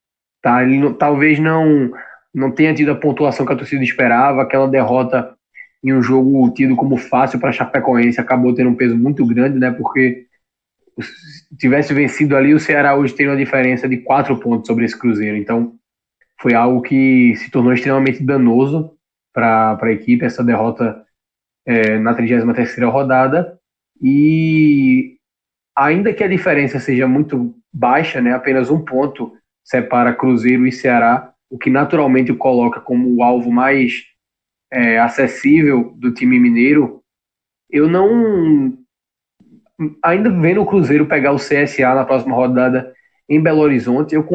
Tá? Ele talvez não, não tenha tido a pontuação que a torcida esperava, aquela derrota em um jogo tido como fácil para Chapecoense acabou tendo um peso muito grande, né? Porque se tivesse vencido ali, o Ceará hoje teria uma diferença de quatro pontos sobre esse Cruzeiro. Então, foi algo que se tornou extremamente danoso para a equipe, essa derrota é, na 33 rodada. E ainda que a diferença seja muito baixa, né, apenas um ponto separa Cruzeiro e Ceará, o que naturalmente o coloca como o alvo mais é, acessível do time mineiro, eu não. Ainda vendo o Cruzeiro pegar o CSA na próxima rodada em Belo Horizonte, eu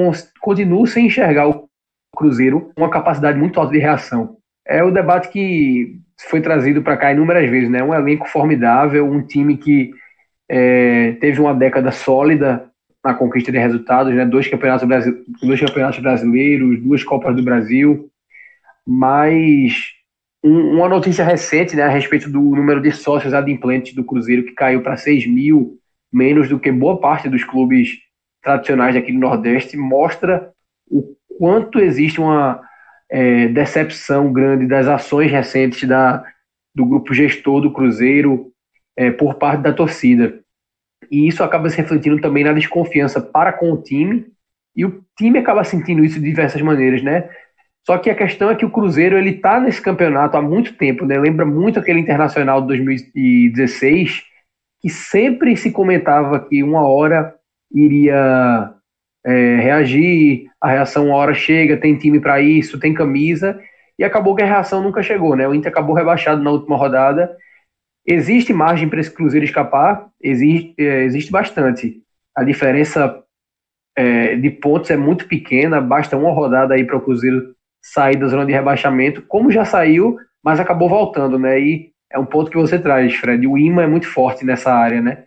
continuo sem enxergar o Cruzeiro com uma capacidade muito alta de reação. É o debate que foi trazido para cá inúmeras vezes, né? Um elenco formidável, um time que é, teve uma década sólida na conquista de resultados, né? Dois campeonatos, dois campeonatos brasileiros, duas Copas do Brasil, mas um, uma notícia recente né, a respeito do número de sócios adimplentes do Cruzeiro, que caiu para 6 mil, menos do que boa parte dos clubes tradicionais aqui do Nordeste, mostra o quanto existe uma é, decepção grande das ações recentes da, do grupo gestor do Cruzeiro é, por parte da torcida. E isso acaba se refletindo também na desconfiança para com o time, e o time acaba sentindo isso de diversas maneiras, né? Só que a questão é que o Cruzeiro ele está nesse campeonato há muito tempo, né? Lembra muito aquele Internacional de 2016, que sempre se comentava que uma hora iria é, reagir, a reação uma hora chega, tem time para isso, tem camisa, e acabou que a reação nunca chegou, né? O Inter acabou rebaixado na última rodada. Existe margem para esse Cruzeiro escapar? Existe, é, existe bastante. A diferença é, de pontos é muito pequena, basta uma rodada aí para o Cruzeiro sair da zona de rebaixamento, como já saiu, mas acabou voltando, né? E é um ponto que você traz, Fred. O imã é muito forte nessa área, né?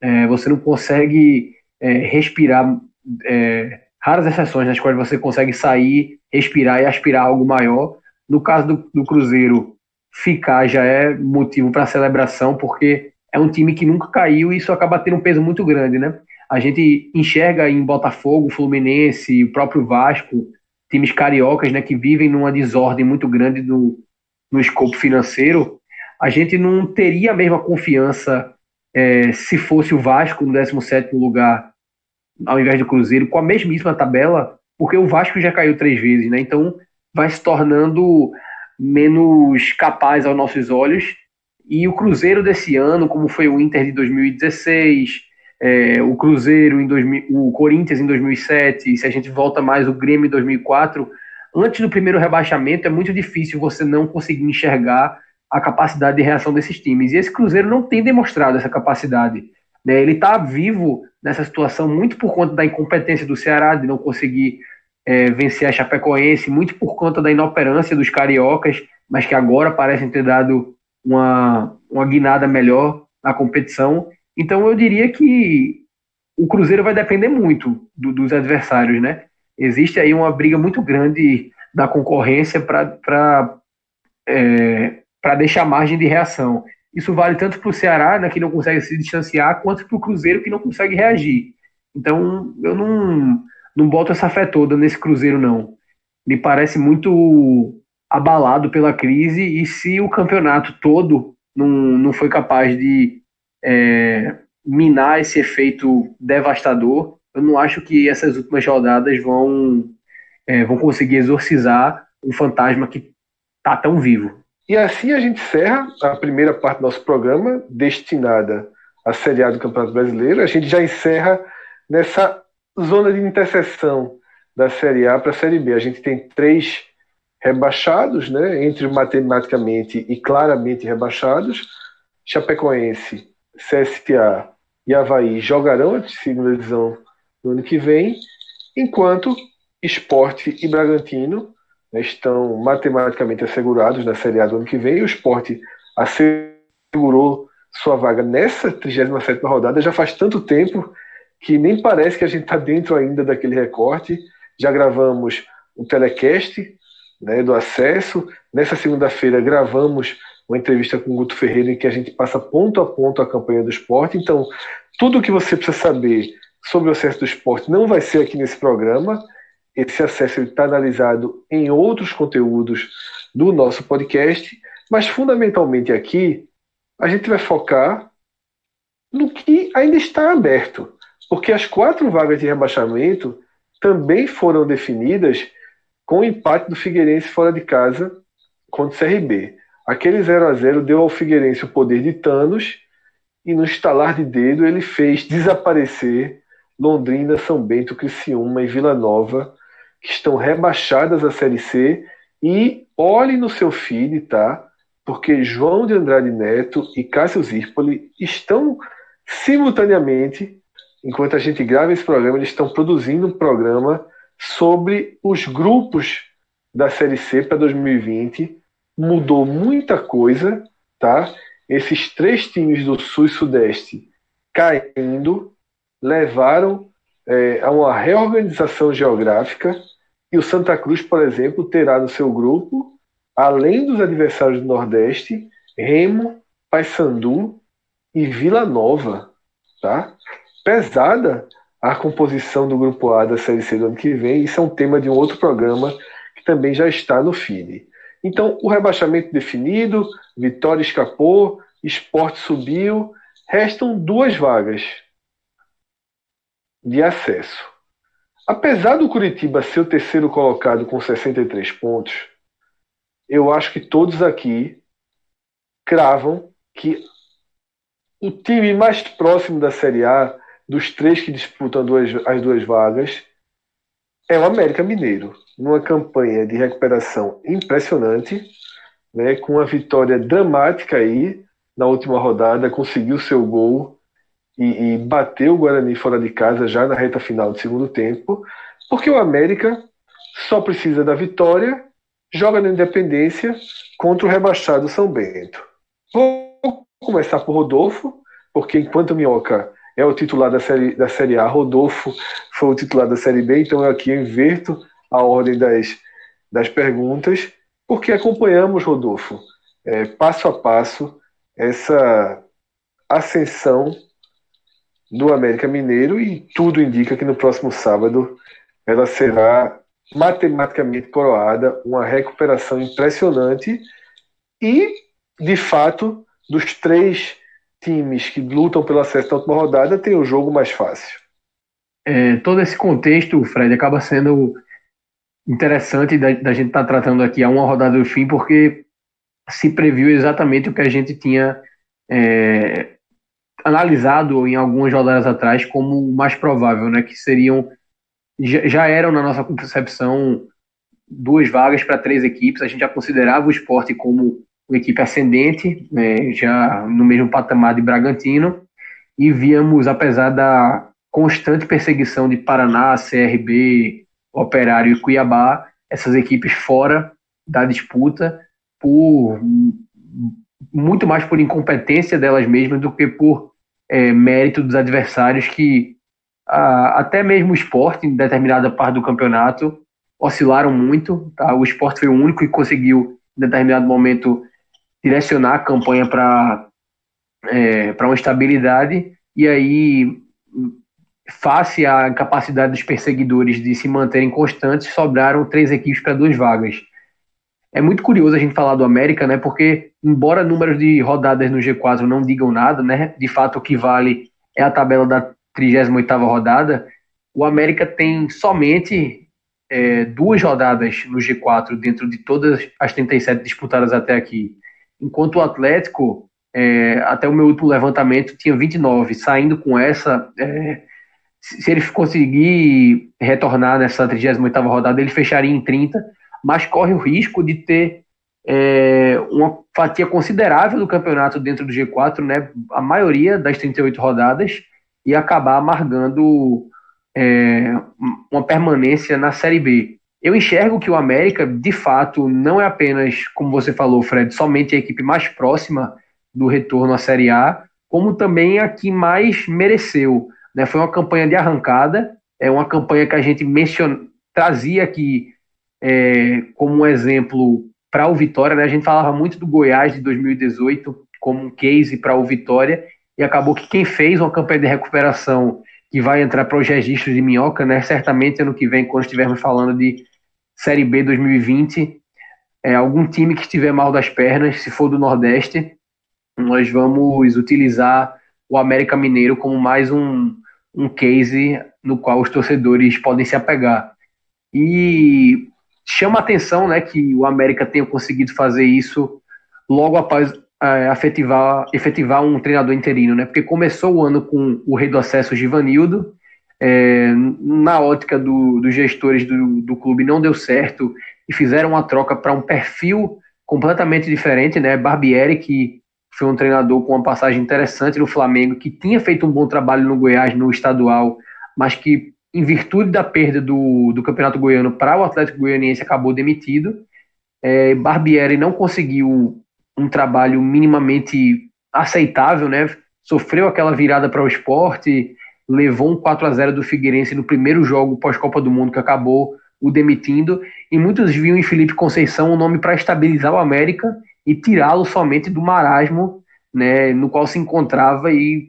É, você não consegue é, respirar, é, raras exceções nas quais você consegue sair, respirar e aspirar algo maior. No caso do, do Cruzeiro, ficar já é motivo para celebração, porque é um time que nunca caiu e isso acaba tendo um peso muito grande, né? A gente enxerga em Botafogo, Fluminense, o próprio Vasco, times cariocas, né, que vivem numa desordem muito grande do, no escopo financeiro, a gente não teria a mesma confiança é, se fosse o Vasco no 17º lugar, ao invés do Cruzeiro, com a mesmíssima tabela, porque o Vasco já caiu três vezes, né? Então vai se tornando menos capaz aos nossos olhos. E o Cruzeiro desse ano, como foi o Inter de 2016, é, o Cruzeiro em 2000, o Corinthians em 2007, se a gente volta mais o Grêmio em 2004, antes do primeiro rebaixamento é muito difícil você não conseguir enxergar a capacidade de reação desses times. E esse Cruzeiro não tem demonstrado essa capacidade. Né? Ele está vivo nessa situação muito por conta da incompetência do Ceará de não conseguir é, vencer a Chapecoense, muito por conta da inoperância dos cariocas, mas que agora parecem ter dado uma, uma guinada melhor na competição. Então eu diria que o Cruzeiro vai depender muito do, dos adversários, né? Existe aí uma briga muito grande da concorrência para é, deixar margem de reação. Isso vale tanto para o Ceará, né, que não consegue se distanciar, quanto para o Cruzeiro, que não consegue reagir. Então, eu não, não boto essa fé toda nesse Cruzeiro, não. Me parece muito abalado pela crise, e se o campeonato todo não, não foi capaz de é, minar esse efeito devastador, eu não acho que essas últimas rodadas vão, é, vão conseguir exorcizar um fantasma que está tão vivo.
E assim a gente encerra a primeira parte do nosso programa, destinada à Série A do Campeonato Brasileiro. A gente já encerra nessa zona de interseção da Série A para a Série B. A gente tem três rebaixados, né, entre matematicamente e claramente rebaixados. Chapecoense, CSA e Havaí jogarão a segunda divisão no ano que vem, enquanto Esporte e Bragantino né, estão matematicamente assegurados na Série A do ano que vem, e o esporte assegurou sua vaga nessa 37 rodada já faz tanto tempo que nem parece que a gente está dentro ainda daquele recorte. Já gravamos um telecast né, do acesso. Nessa segunda-feira gravamos uma entrevista com o Guto Ferreira em que a gente passa ponto a ponto a campanha do esporte. Então, tudo o que você precisa saber sobre o acesso do esporte não vai ser aqui nesse programa. Esse acesso está analisado em outros conteúdos do nosso podcast, mas fundamentalmente aqui a gente vai focar no que ainda está aberto, porque as quatro vagas de rebaixamento também foram definidas com o empate do Figueirense fora de casa contra o CRB. Aquele 0 a 0 deu ao Figueirense o poder de Thanos e no estalar de dedo ele fez desaparecer Londrina, São Bento, Criciúma e Vila Nova, que estão rebaixadas à Série C. E olhe no seu feed, tá? Porque João de Andrade Neto e Cássio Zirpoli estão simultaneamente, enquanto a gente grava esse programa, eles estão produzindo um programa sobre os grupos da Série C para 2020 mudou muita coisa, tá? Esses três times do Sul e Sudeste caindo levaram é, a uma reorganização geográfica e o Santa Cruz, por exemplo, terá no seu grupo, além dos adversários do Nordeste, Remo, Paysandu e Vila Nova, tá? Pesada a composição do grupo A da Série C do ano que vem, isso é um tema de um outro programa que também já está no feed. Então, o rebaixamento definido, Vitória escapou, Esporte subiu, restam duas vagas de acesso. Apesar do Curitiba ser o terceiro colocado com 63 pontos, eu acho que todos aqui cravam que o time mais próximo da Série A, dos três que disputam duas, as duas vagas, é o América Mineiro numa campanha de recuperação impressionante, né, com uma vitória dramática aí na última rodada, conseguiu seu gol e, e bateu o Guarani fora de casa já na reta final do segundo tempo, porque o América só precisa da vitória, joga na Independência contra o rebaixado São Bento. Vou começar por Rodolfo, porque enquanto Minhoca é o titular da série, da série A, Rodolfo. Foi o titular da Série B, então eu aqui inverto a ordem das, das perguntas, porque acompanhamos, Rodolfo, é, passo a passo, essa ascensão do América Mineiro e tudo indica que no próximo sábado ela será matematicamente coroada, uma recuperação impressionante e, de fato, dos três times que lutam pelo acesso da última rodada, tem o jogo mais fácil.
É, todo esse contexto, Fred, acaba sendo interessante da, da gente estar tá tratando aqui a uma rodada do fim, porque se previu exatamente o que a gente tinha é, analisado em algumas rodadas atrás como o mais provável, né? Que seriam já, já eram na nossa concepção duas vagas para três equipes. A gente já considerava o esporte como uma equipe ascendente, né, já no mesmo patamar de Bragantino, e víamos, apesar da constante perseguição de Paraná, CRB, Operário e Cuiabá, essas equipes fora da disputa, por muito mais por incompetência delas mesmas do que por é, mérito dos adversários que até mesmo o esporte, em determinada parte do campeonato, oscilaram muito. Tá? O esporte foi o único que conseguiu, em determinado momento, direcionar a campanha para é, uma estabilidade, e aí face à incapacidade dos perseguidores de se manterem constantes, sobraram três equipes para duas vagas. É muito curioso a gente falar do América, né? Porque, embora números de rodadas no G4 não digam nada, né? De fato, o que vale é a tabela da 38 rodada. O América tem somente é, duas rodadas no G4 dentro de todas as 37 disputadas até aqui. Enquanto o Atlético, é, até o meu último levantamento, tinha 29. Saindo com essa, é, se ele conseguir retornar nessa 38 rodada, ele fecharia em 30, mas corre o risco de ter é, uma fatia considerável do campeonato dentro do G4, né, a maioria das 38 rodadas, e acabar amargando é, uma permanência na Série B. eu enxergo que o América, de fato, não é apenas, como você falou, Fred, somente a equipe mais próxima do retorno à Série A, como também a que mais mereceu. Né? Foi uma campanha de arrancada, é uma campanha que a gente mencion... trazia aqui é, como um exemplo para o Vitória. Né? A gente falava muito do Goiás de 2018 como um case para o Vitória, e acabou que quem fez uma campanha de recuperação que vai entrar para os registros de minhoca, né? certamente ano que vem, quando estivermos falando de Série B 2020, é, algum time que estiver mal das pernas, se for do Nordeste, nós vamos utilizar o América Mineiro como mais um, um case no qual os torcedores podem se apegar. E chama atenção né, que o América tenha conseguido fazer isso logo após é, efetivar, efetivar um treinador interino, né? Porque começou o ano com o rei do acesso Givanildo, é, na ótica do, dos gestores do, do clube não deu certo e fizeram uma troca para um perfil completamente diferente, né? Barbieri, que foi um treinador com uma passagem interessante no Flamengo, que tinha feito um bom trabalho no Goiás, no estadual, mas que, em virtude da perda do, do Campeonato Goiano para o Atlético Goianiense, acabou demitido. É, Barbieri não conseguiu um trabalho minimamente aceitável, né? Sofreu aquela virada para o esporte, levou um 4 a 0 do Figueirense no primeiro jogo pós-Copa do Mundo que acabou o demitindo, e muitos viam em Felipe Conceição um nome para estabilizar o América e tirá-lo somente do marasmo né, no qual se encontrava e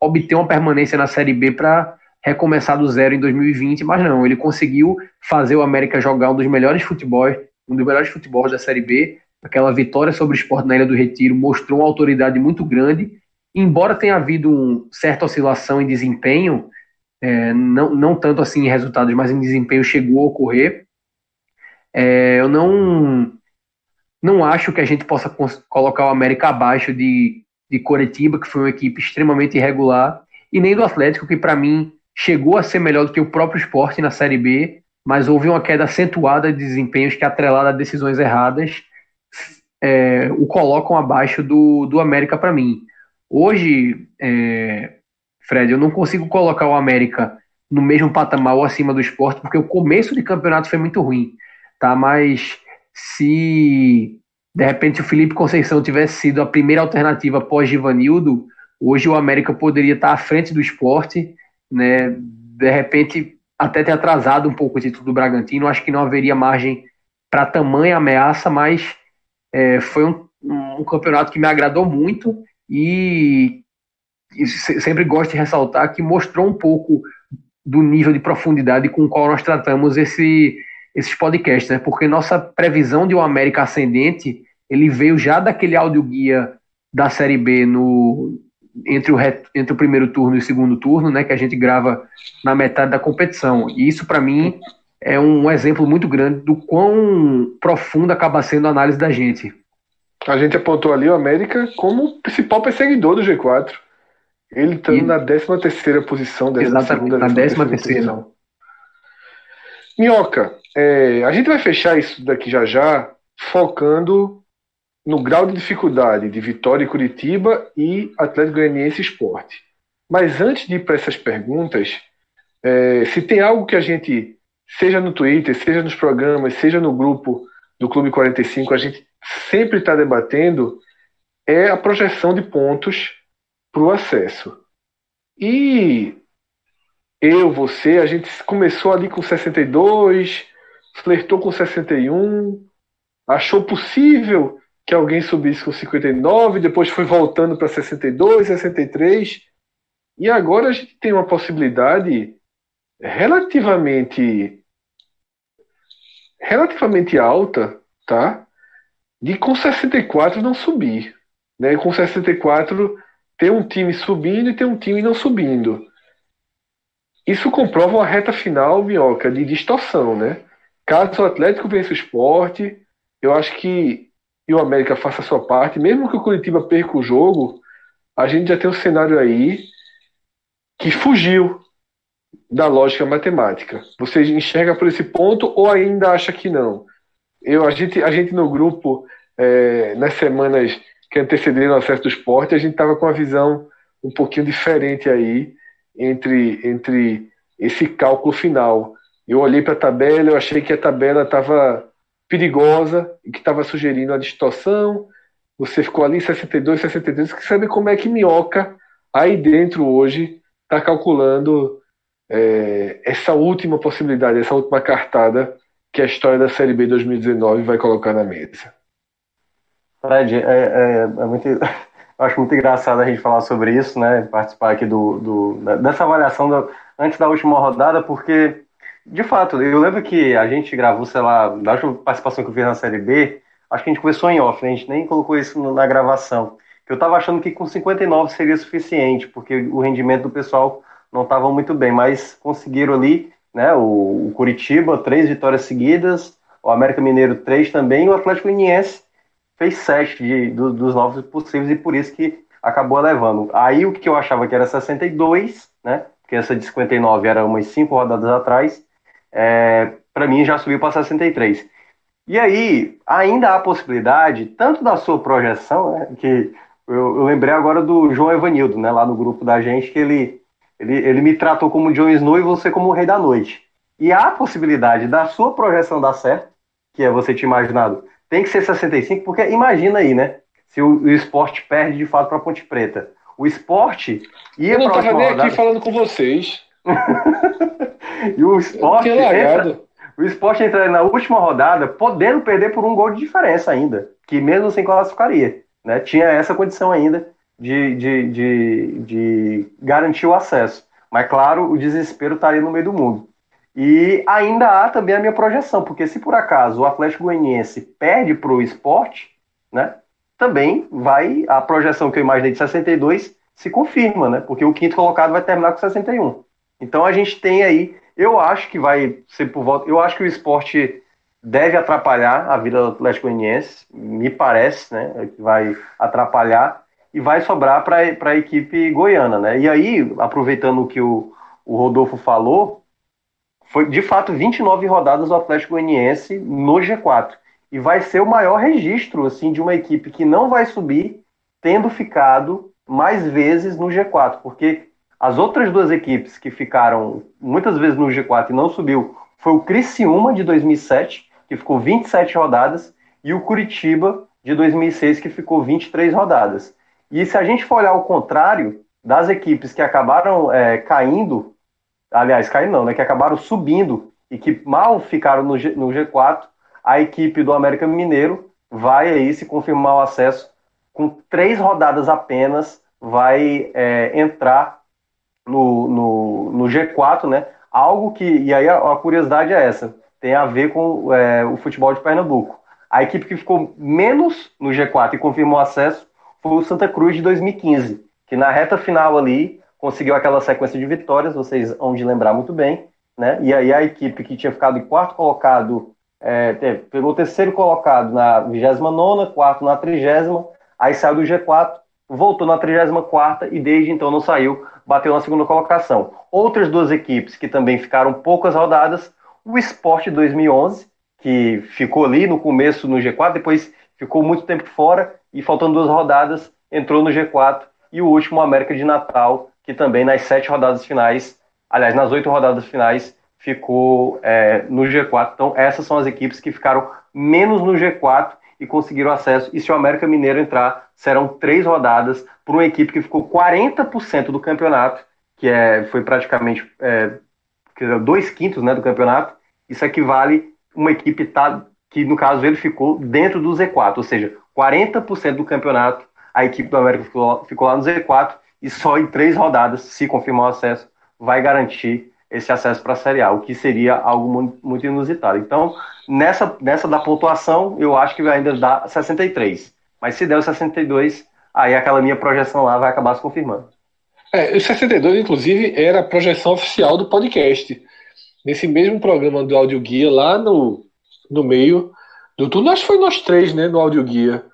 obter uma permanência na Série B para recomeçar do zero em 2020, mas não, ele conseguiu fazer o América jogar um dos melhores futebols, um dos melhores futebols da Série B, aquela vitória sobre o esporte na Ilha do Retiro mostrou uma autoridade muito grande, embora tenha havido uma certa oscilação em desempenho, é, não, não tanto assim em resultados, mas em desempenho chegou a ocorrer, é, eu não não acho que a gente possa colocar o América abaixo de, de Coritiba, que foi uma equipe extremamente irregular, e nem do Atlético, que para mim chegou a ser melhor do que o próprio esporte na Série B, mas houve uma queda acentuada de desempenhos que, atrelada a decisões erradas, é, o colocam abaixo do, do América para mim. Hoje, é, Fred, eu não consigo colocar o América no mesmo patamar ou acima do esporte, porque o começo de campeonato foi muito ruim, tá? Mas se de repente o Felipe Conceição tivesse sido a primeira alternativa pós Givanildo, hoje o América poderia estar à frente do esporte, né? De repente até ter atrasado um pouco o título do Bragantino, acho que não haveria margem para tamanha ameaça, mas é, foi um, um, campeonato que me agradou muito e, e, sempre gosto de ressaltar que mostrou um pouco do nível de profundidade com o qual nós tratamos esse, esses podcasts, né? Porque nossa previsão de um América ascendente ele veio já daquele áudio guia da Série B no entre o, entre o primeiro turno e o segundo turno, né? Que a gente grava na metade da competição. E isso para mim é um exemplo muito grande do quão profunda acaba sendo a análise da gente.
A gente apontou ali o América como o principal perseguidor do G4. Ele está na 13 terceira posição,
décima Exatamente, segunda, na 13 terceira.
Minhoca, é, a gente vai fechar isso daqui já já, focando no grau de dificuldade de Vitória e Curitiba e Atlético Goianiense Esporte. Mas antes de ir para essas perguntas, é, se tem algo que a gente seja no Twitter, seja nos programas, seja no grupo do Clube 45, a gente sempre está debatendo é a projeção de pontos para o acesso. E eu, você, a gente começou ali com 62, flertou com 61, achou possível que alguém subisse com 59, depois foi voltando para 62, 63, e agora a gente tem uma possibilidade relativamente relativamente alta, tá? De com 64 não subir, né? Com 64 ter um time subindo e ter um time não subindo. Isso comprova uma reta final, Minhoca, de distorção, né? Caso o Atlético vença o esporte, eu acho que e o América faça a sua parte, mesmo que o Curitiba perca o jogo, a gente já tem um cenário aí que fugiu da lógica matemática. Você enxerga por esse ponto ou ainda acha que não? Eu, a, gente, a gente no grupo, é, nas semanas que antecederam o acesso do esporte, a gente estava com uma visão um pouquinho diferente aí entre, entre esse cálculo final. Eu olhei para a tabela, eu achei que a tabela estava perigosa e que estava sugerindo a distorção. Você ficou ali 62, 63. Quer saber como é que Minhoca, aí dentro hoje, está calculando é, essa última possibilidade, essa última cartada que a história da Série B 2019 vai colocar na mesa?
Fred, é, é, é muito, acho muito engraçado a gente falar sobre isso, né? Participar aqui do, do dessa avaliação do, antes da última rodada, porque de fato, eu lembro que a gente gravou, sei lá, da última participação que eu fiz na Série B, acho que a gente começou em off, né? a gente nem colocou isso na gravação. Eu estava achando que com 59 seria suficiente, porque o rendimento do pessoal não estava muito bem, mas conseguiram ali, né? O, o Curitiba, três vitórias seguidas, o América Mineiro, três também, e o Atlético Uniense fez sete de, do, dos nove possíveis, e por isso que acabou levando. Aí o que eu achava que era 62, né? Porque essa de 59 era umas cinco rodadas atrás, é, para mim já subiu para 63. E aí, ainda há possibilidade, tanto da sua projeção, né, que eu, eu, lembrei agora do João Evanildo, né, lá no grupo da gente, que ele, ele, ele me tratou como John Snow e você como o Rei da Noite. E há a possibilidade da sua projeção dar certo, que é você te imaginado, tem que ser 65, porque imagina aí, né? Se o, o esporte perde de fato para Ponte Preta. O esporte ia
para Eu não estava nem rodada... aqui falando com vocês.
e o esporte. Entra, o esporte entra na última rodada podendo perder por um gol de diferença ainda, que mesmo sem classificaria. Né? Tinha essa condição ainda de, de, de, de garantir o acesso. Mas, claro, o desespero estaria no meio do mundo. E ainda há também a minha projeção, porque se por acaso o Atlético Goianiense perde para o esporte, né, também vai, a projeção que eu imaginei de 62 se confirma, né, porque o quinto colocado vai terminar com 61. Então a gente tem aí, eu acho que vai ser por volta, eu acho que o esporte deve atrapalhar a vida do Atlético Goianiense, me parece, né, que vai atrapalhar e vai sobrar para a equipe goiana, né? E aí, aproveitando o que o, o Rodolfo falou, foi de fato 29 rodadas do Atlético Goianiense no G4 e vai ser o maior registro assim de uma equipe que não vai subir tendo ficado mais vezes no G4, porque as outras duas equipes que ficaram muitas vezes no G4 e não subiu foi o Criciúma de 2007, que ficou 27 rodadas, e o Curitiba de 2006, que ficou 23 rodadas. E se a gente for olhar o contrário das equipes que acabaram é, caindo, aliás, caindo não, né, que acabaram subindo e que mal ficaram no, G, no G4, a equipe do América Mineiro vai aí se confirmar o acesso com três rodadas apenas, vai é, entrar no, no, no G4, né? Algo que, e aí a, a curiosidade é essa, tem a ver com é, o futebol de Pernambuco. A equipe que ficou menos no G4 e confirmou acesso foi o Santa Cruz de 2015, que na reta final ali conseguiu aquela sequência de vitórias, vocês vão de lembrar muito bem, né? E aí a equipe que tinha ficado em quarto colocado, é, pegou o terceiro colocado na 29, quarto na 30, aí saiu do G4, voltou na 34 e desde então não saiu bateu na segunda colocação. Outras duas equipes que também ficaram poucas rodadas, o Sport 2011, que ficou ali no começo no G4, depois ficou muito tempo fora e faltando duas rodadas entrou no G4 e o último América de Natal, que também nas sete rodadas finais, aliás, nas oito rodadas finais, ficou é, no G4. Então, essas são as equipes que ficaram menos no G4 e conseguiram acesso. E se o América Mineiro entrar, serão três rodadas para uma equipe que ficou 40% do campeonato, que é, foi praticamente é, dois quintos né, do campeonato. Isso equivale uma equipe tá, que, no caso, ele ficou dentro do Z4, ou seja, 40% do campeonato, a equipe do América ficou, ficou lá no Z4 e só em três rodadas, se confirmar o acesso, vai garantir esse acesso para a Série A, o que seria algo muito inusitado. Então, nessa, nessa da pontuação, eu acho que vai ainda dar 63. Mas se der o 62, aí aquela minha projeção lá vai acabar se confirmando.
É, o 62, inclusive, era a projeção oficial do podcast. Nesse mesmo programa do Audio Guia, lá no, no meio do tudo, acho que foi nós três, né, no Audio Guia.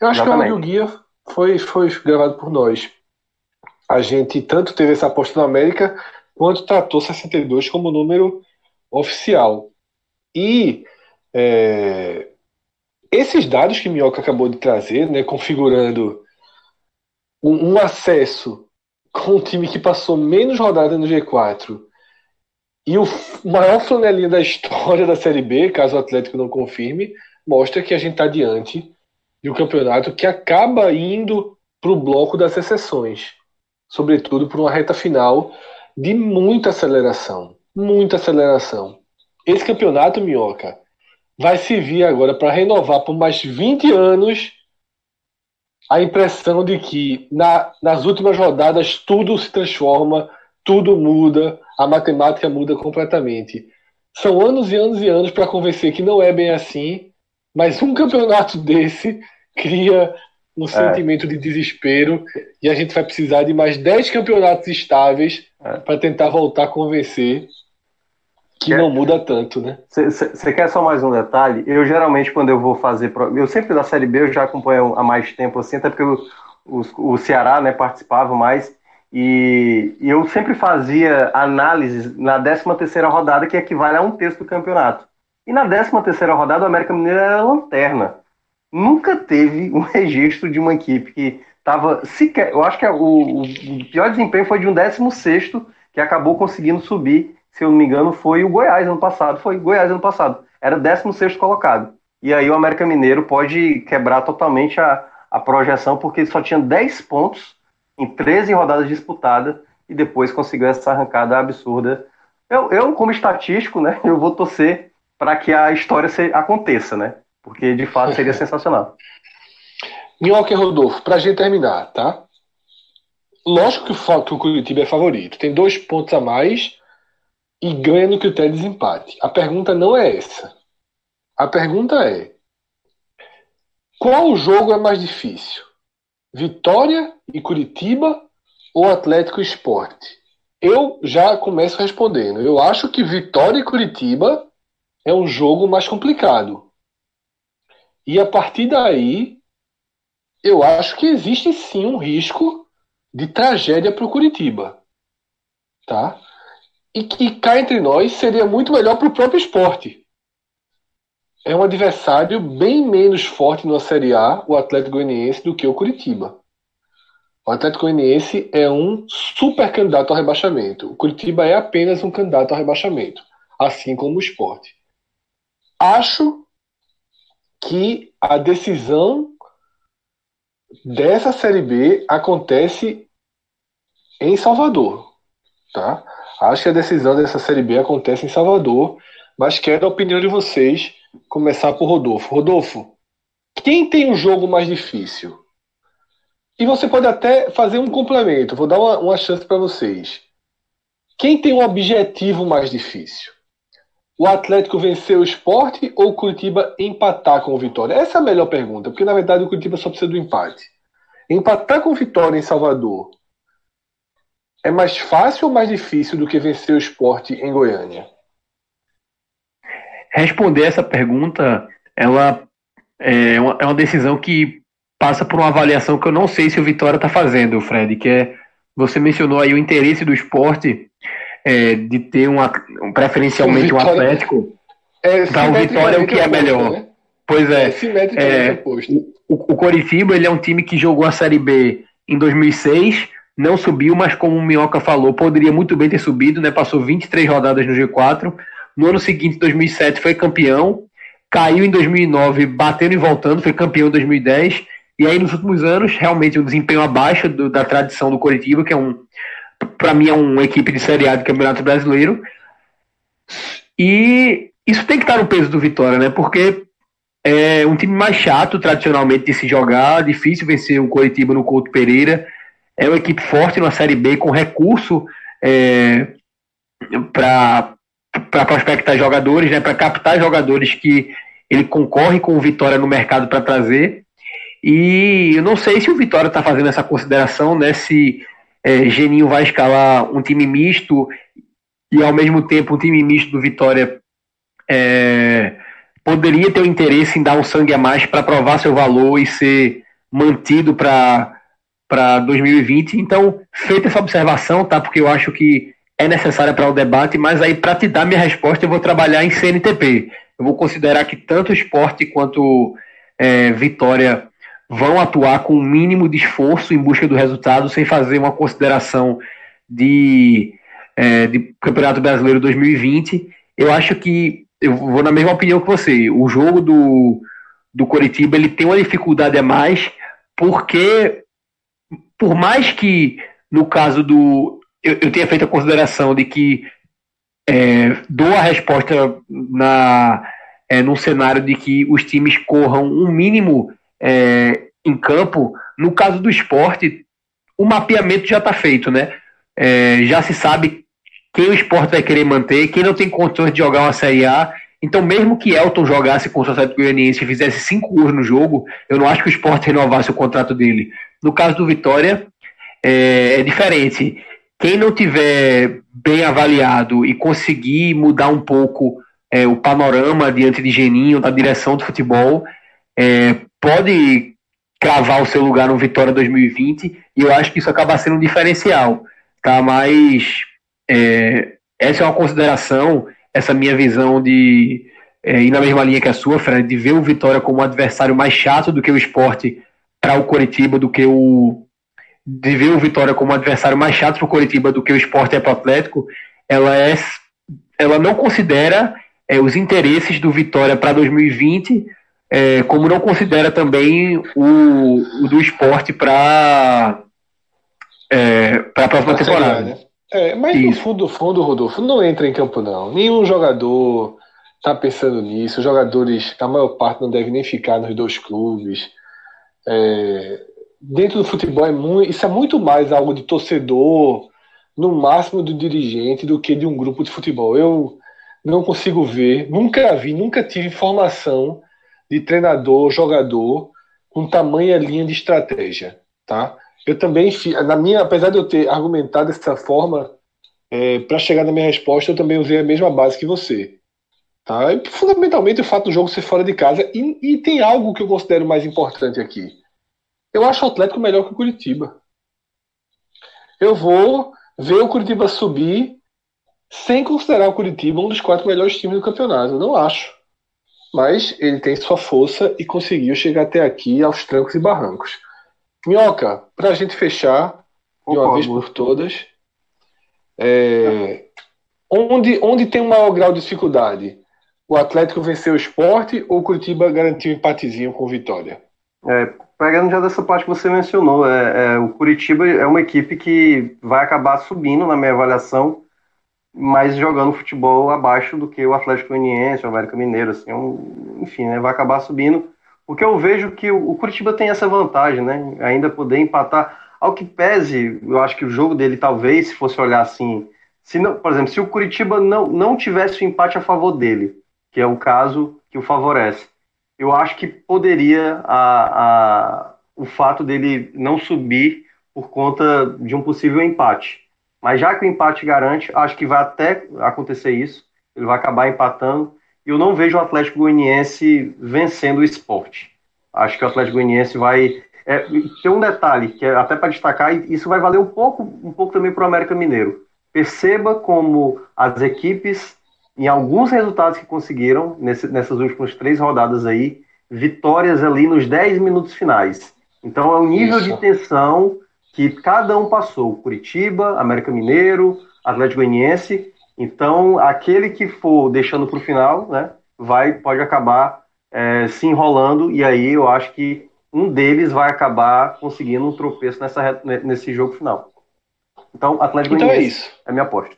Eu acho Exatamente. que o Audio Guia foi, foi gravado por nós. A gente tanto teve essa aposta na América, quanto tratou 62 como número oficial. E é, esses dados que Minhoca acabou de trazer, né, configurando um, um acesso com um time que passou menos rodada no G4 E o maior flanelinha da história da Série B, caso o Atlético não confirme, mostra que a gente está diante de um campeonato que acaba indo para o bloco das exceções, sobretudo por uma reta final de muita aceleração, muita aceleração. Esse campeonato, Minhoca, vai servir agora para renovar por mais 20 anos a impressão de que na, nas últimas rodadas tudo se transforma, tudo muda, a matemática muda completamente. São anos e anos e anos para convencer que não é bem assim, mas um campeonato desse cria um é. sentimento de desespero e a gente vai precisar de mais 10 campeonatos estáveis é. para tentar voltar a convencer que quer, não muda tanto, né?
Você quer só mais um detalhe? Eu geralmente, quando eu vou fazer. Eu sempre da Série B eu já acompanho há mais tempo, assim, até porque o, o, o Ceará né, participava mais. E, eu sempre fazia análises na 13 terceira rodada, que equivale a um terço do campeonato. E na 13 terceira rodada, o América Mineiro era lanterna. Nunca teve um registro de uma equipe que estava sequer. Eu acho que o, o, pior desempenho foi de um 16 que acabou conseguindo subir se eu não me engano, foi o Goiás ano passado. Foi Goiás ano passado. Era 16 colocado. E aí o América Mineiro pode quebrar totalmente a, a projeção, porque só tinha 10 pontos em 13 rodadas disputadas e depois conseguiu essa arrancada absurda. Eu, eu como estatístico, né, eu vou torcer para que a história se, aconteça, né? Porque de fato seria sensacional.
Minhoca e Rodolfo, para a gente terminar, tá? Lógico que o, que o Curitiba é favorito. Tem dois pontos a mais e ganha no critério de desempate. A pergunta não é essa. A pergunta é: qual jogo é mais difícil? Vitória e Curitiba ou Atlético Esporte? Eu já começo respondendo. Eu acho que Vitória e Curitiba é um jogo mais complicado. E a partir daí, eu acho que existe sim um risco de tragédia para o Curitiba. Tá? e que cá entre nós seria muito melhor para o próprio esporte. É um adversário bem menos forte na Série A, o Atlético Goianiense, do que o Curitiba. O Atlético Goianiense é um super candidato ao rebaixamento. O Curitiba é apenas um candidato ao rebaixamento, assim como o esporte. Acho que a decisão dessa Série B acontece em Salvador. Tá? Acho que a decisão dessa Série B acontece em Salvador, mas quero a opinião de vocês. Começar por Rodolfo. Rodolfo, quem tem um jogo mais difícil? E você pode até fazer um complemento. Vou dar uma, uma chance para vocês. Quem tem um objetivo mais difícil? O Atlético vencer o esporte ou o Curitiba empatar com o Vitória? Essa é a melhor pergunta, porque na verdade o Curitiba só precisa do empate. Empatar com o Vitória em Salvador é mais fácil ou mais difícil do que vencer o esporte em Goiânia?
Responder essa pergunta, ela é uma, é uma decisão que passa por uma avaliação que eu não sei se o Vitória está fazendo, Fred, que é você mencionou aí o interesse do esporte é, de ter uma, preferencialmente um Atlético. É, o Vitória o que é melhor. Né? Pois é. é, é o, o Coritiba ele é um time que jogou a Série B em 2006 não subiu, mas como o Minhoca falou, poderia muito bem ter subido, né? Passou 23 rodadas no G4. No ano seguinte, 2007, foi campeão. Caiu em 2009, batendo e voltando, foi campeão em 2010. E aí, nos últimos anos, realmente um desempenho abaixo do, da tradição do Coritiba, que é um, para mim, é uma equipe de Série A do Campeonato Brasileiro. E isso tem que estar no peso do Vitória, né? Porque é um time mais chato, tradicionalmente, de se jogar, difícil vencer o Coritiba no Couto Pereira é uma equipe forte na Série B, com recurso é, para prospectar jogadores, né, para captar jogadores que ele concorre com o Vitória no mercado para trazer. E eu não sei se o Vitória está fazendo essa consideração, né, se é, Geninho vai escalar um time misto e ao mesmo tempo um time misto do Vitória é, poderia ter o interesse em dar um sangue a mais para provar seu valor e ser mantido para para 2020. Então, feita essa observação, tá? Porque eu acho que é necessária para o debate, mas aí para te dar minha resposta eu vou trabalhar em CNTP. Eu vou considerar que tanto o esporte quanto é, Vitória vão atuar com o um mínimo de esforço em busca do resultado, sem fazer uma consideração de é, de Campeonato Brasileiro 2020. Eu acho que eu vou na mesma opinião que você. O jogo do, do Coritiba ele tem uma dificuldade a mais, porque por mais que no caso do. Eu, eu tenha feito a consideração de que é, dou a resposta na, é, num cenário de que os times corram um mínimo é, em campo. No caso do esporte, o mapeamento já está feito, né? É, já se sabe quem o esporte vai querer manter, quem não tem condições de jogar uma Série A. Então, mesmo que Elton jogasse com o Atlético Goianiense e fizesse cinco gols no jogo, eu não acho que o esporte renovasse o contrato dele. No caso do Vitória, é, é diferente. Quem não tiver bem avaliado e conseguir mudar um pouco é, o panorama diante de Geninho, da direção do futebol, é, pode cravar o seu lugar no Vitória 2020 e eu acho que isso acaba sendo um diferencial, tá? Mas é, essa é uma consideração, essa minha visão de é, ir na mesma linha que a sua, Fred, de ver o Vitória como um adversário mais chato do que o esporte para o Coritiba, do que o de ver o Vitória como um adversário mais chato para o Coritiba do que o esporte é para o Atlético, ela é ela não considera é, os interesses do Vitória para 2020 é, como não considera também o, o do esporte para é, para a próxima temporada. Né?
É, mas Isso. no fundo, fundo, Rodolfo, não entra em campo não. Nenhum jogador está pensando nisso. Os jogadores, a maior parte não deve nem ficar nos dois clubes. É, dentro do futebol é muito, isso é muito mais algo de torcedor, no máximo do dirigente, do que de um grupo de futebol. Eu não consigo ver, nunca vi, nunca tive informação de treinador, jogador com tamanha linha de estratégia, tá? Eu também, na minha, apesar de eu ter argumentado dessa forma, é, para chegar na minha resposta, eu também usei a mesma base que você. Tá? E, fundamentalmente o fato do jogo ser fora de casa. E, e, tem algo que eu considero mais importante aqui. Eu acho o Atlético melhor que o Curitiba. Eu vou ver o Curitiba subir sem considerar o Curitiba um dos quatro melhores times do campeonato. Eu não acho. Mas ele tem sua força e conseguiu chegar até aqui aos trancos e barrancos. Minhoca, para a gente fechar de uma vez por todas, é, onde, onde tem um maior grau de dificuldade? O Atlético venceu o esporte ou o Curitiba garantiu um empatezinho com vitória?
É, pegando já dessa parte que você mencionou, é, é, o Curitiba é uma equipe que vai acabar subindo na minha avaliação, mas jogando futebol abaixo do que o Atlético Goianiense, o América Mineiro, assim, é um, enfim, né, vai acabar subindo porque eu vejo que o Curitiba tem essa vantagem, né? Ainda poder empatar. Ao que pese, eu acho que o jogo dele, talvez, se fosse olhar assim. Se não, por exemplo, se o Curitiba não, não tivesse o empate a favor dele, que é o caso que o favorece, eu acho que poderia a, a, o fato dele não subir por conta de um possível empate. Mas já que o empate garante, acho que vai até acontecer isso. Ele vai acabar empatando eu não vejo o Atlético Goianiense vencendo o esporte. Acho que o Atlético Goianiense vai. É, tem um detalhe que é até para destacar, e isso vai valer um pouco, um pouco também para o América Mineiro. Perceba como as equipes, em alguns resultados que conseguiram nesse, nessas últimas três rodadas aí, vitórias ali nos 10 minutos finais. Então é um nível isso. de tensão que cada um passou. Curitiba, América Mineiro, Atlético Goianiense, então, aquele que for deixando para o final, né, vai, pode acabar é, se enrolando, e aí eu acho que um deles vai acabar conseguindo um tropeço nessa, nesse jogo final. Então, Atlético
então é isso.
É minha aposta.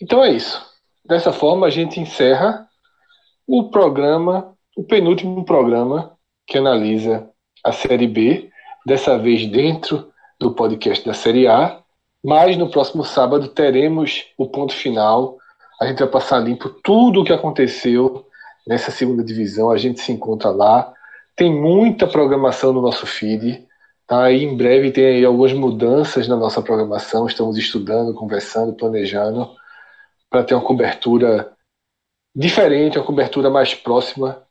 Então é isso. Dessa forma, a gente encerra o programa, o penúltimo programa que analisa a Série B, dessa vez dentro do podcast da Série A. Mas no próximo sábado teremos o ponto final. A gente vai passar limpo tudo o que aconteceu nessa segunda divisão. A gente se encontra lá. Tem muita programação no nosso feed. Tá? E em breve tem aí algumas mudanças na nossa programação. Estamos estudando, conversando, planejando para ter uma cobertura diferente, uma cobertura mais próxima,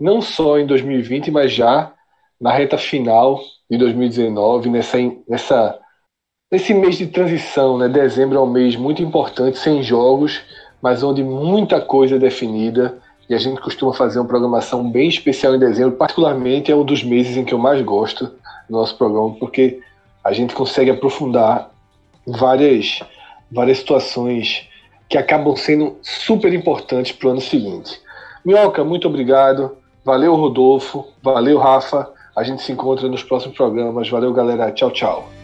não só em 2020, mas já na reta final de 2019, nessa, nessa Nesse mês de transição, né, dezembro é um mês muito importante, sem jogos, mas onde muita coisa é definida. E a gente costuma fazer uma programação bem especial em dezembro. Particularmente é um dos meses em que eu mais gosto do nosso programa, porque a gente consegue aprofundar várias, várias situações que acabam sendo super importantes para o ano seguinte. Minhoca, muito obrigado. Valeu, Rodolfo. Valeu, Rafa. A gente se encontra nos próximos programas. Valeu, galera. Tchau, tchau.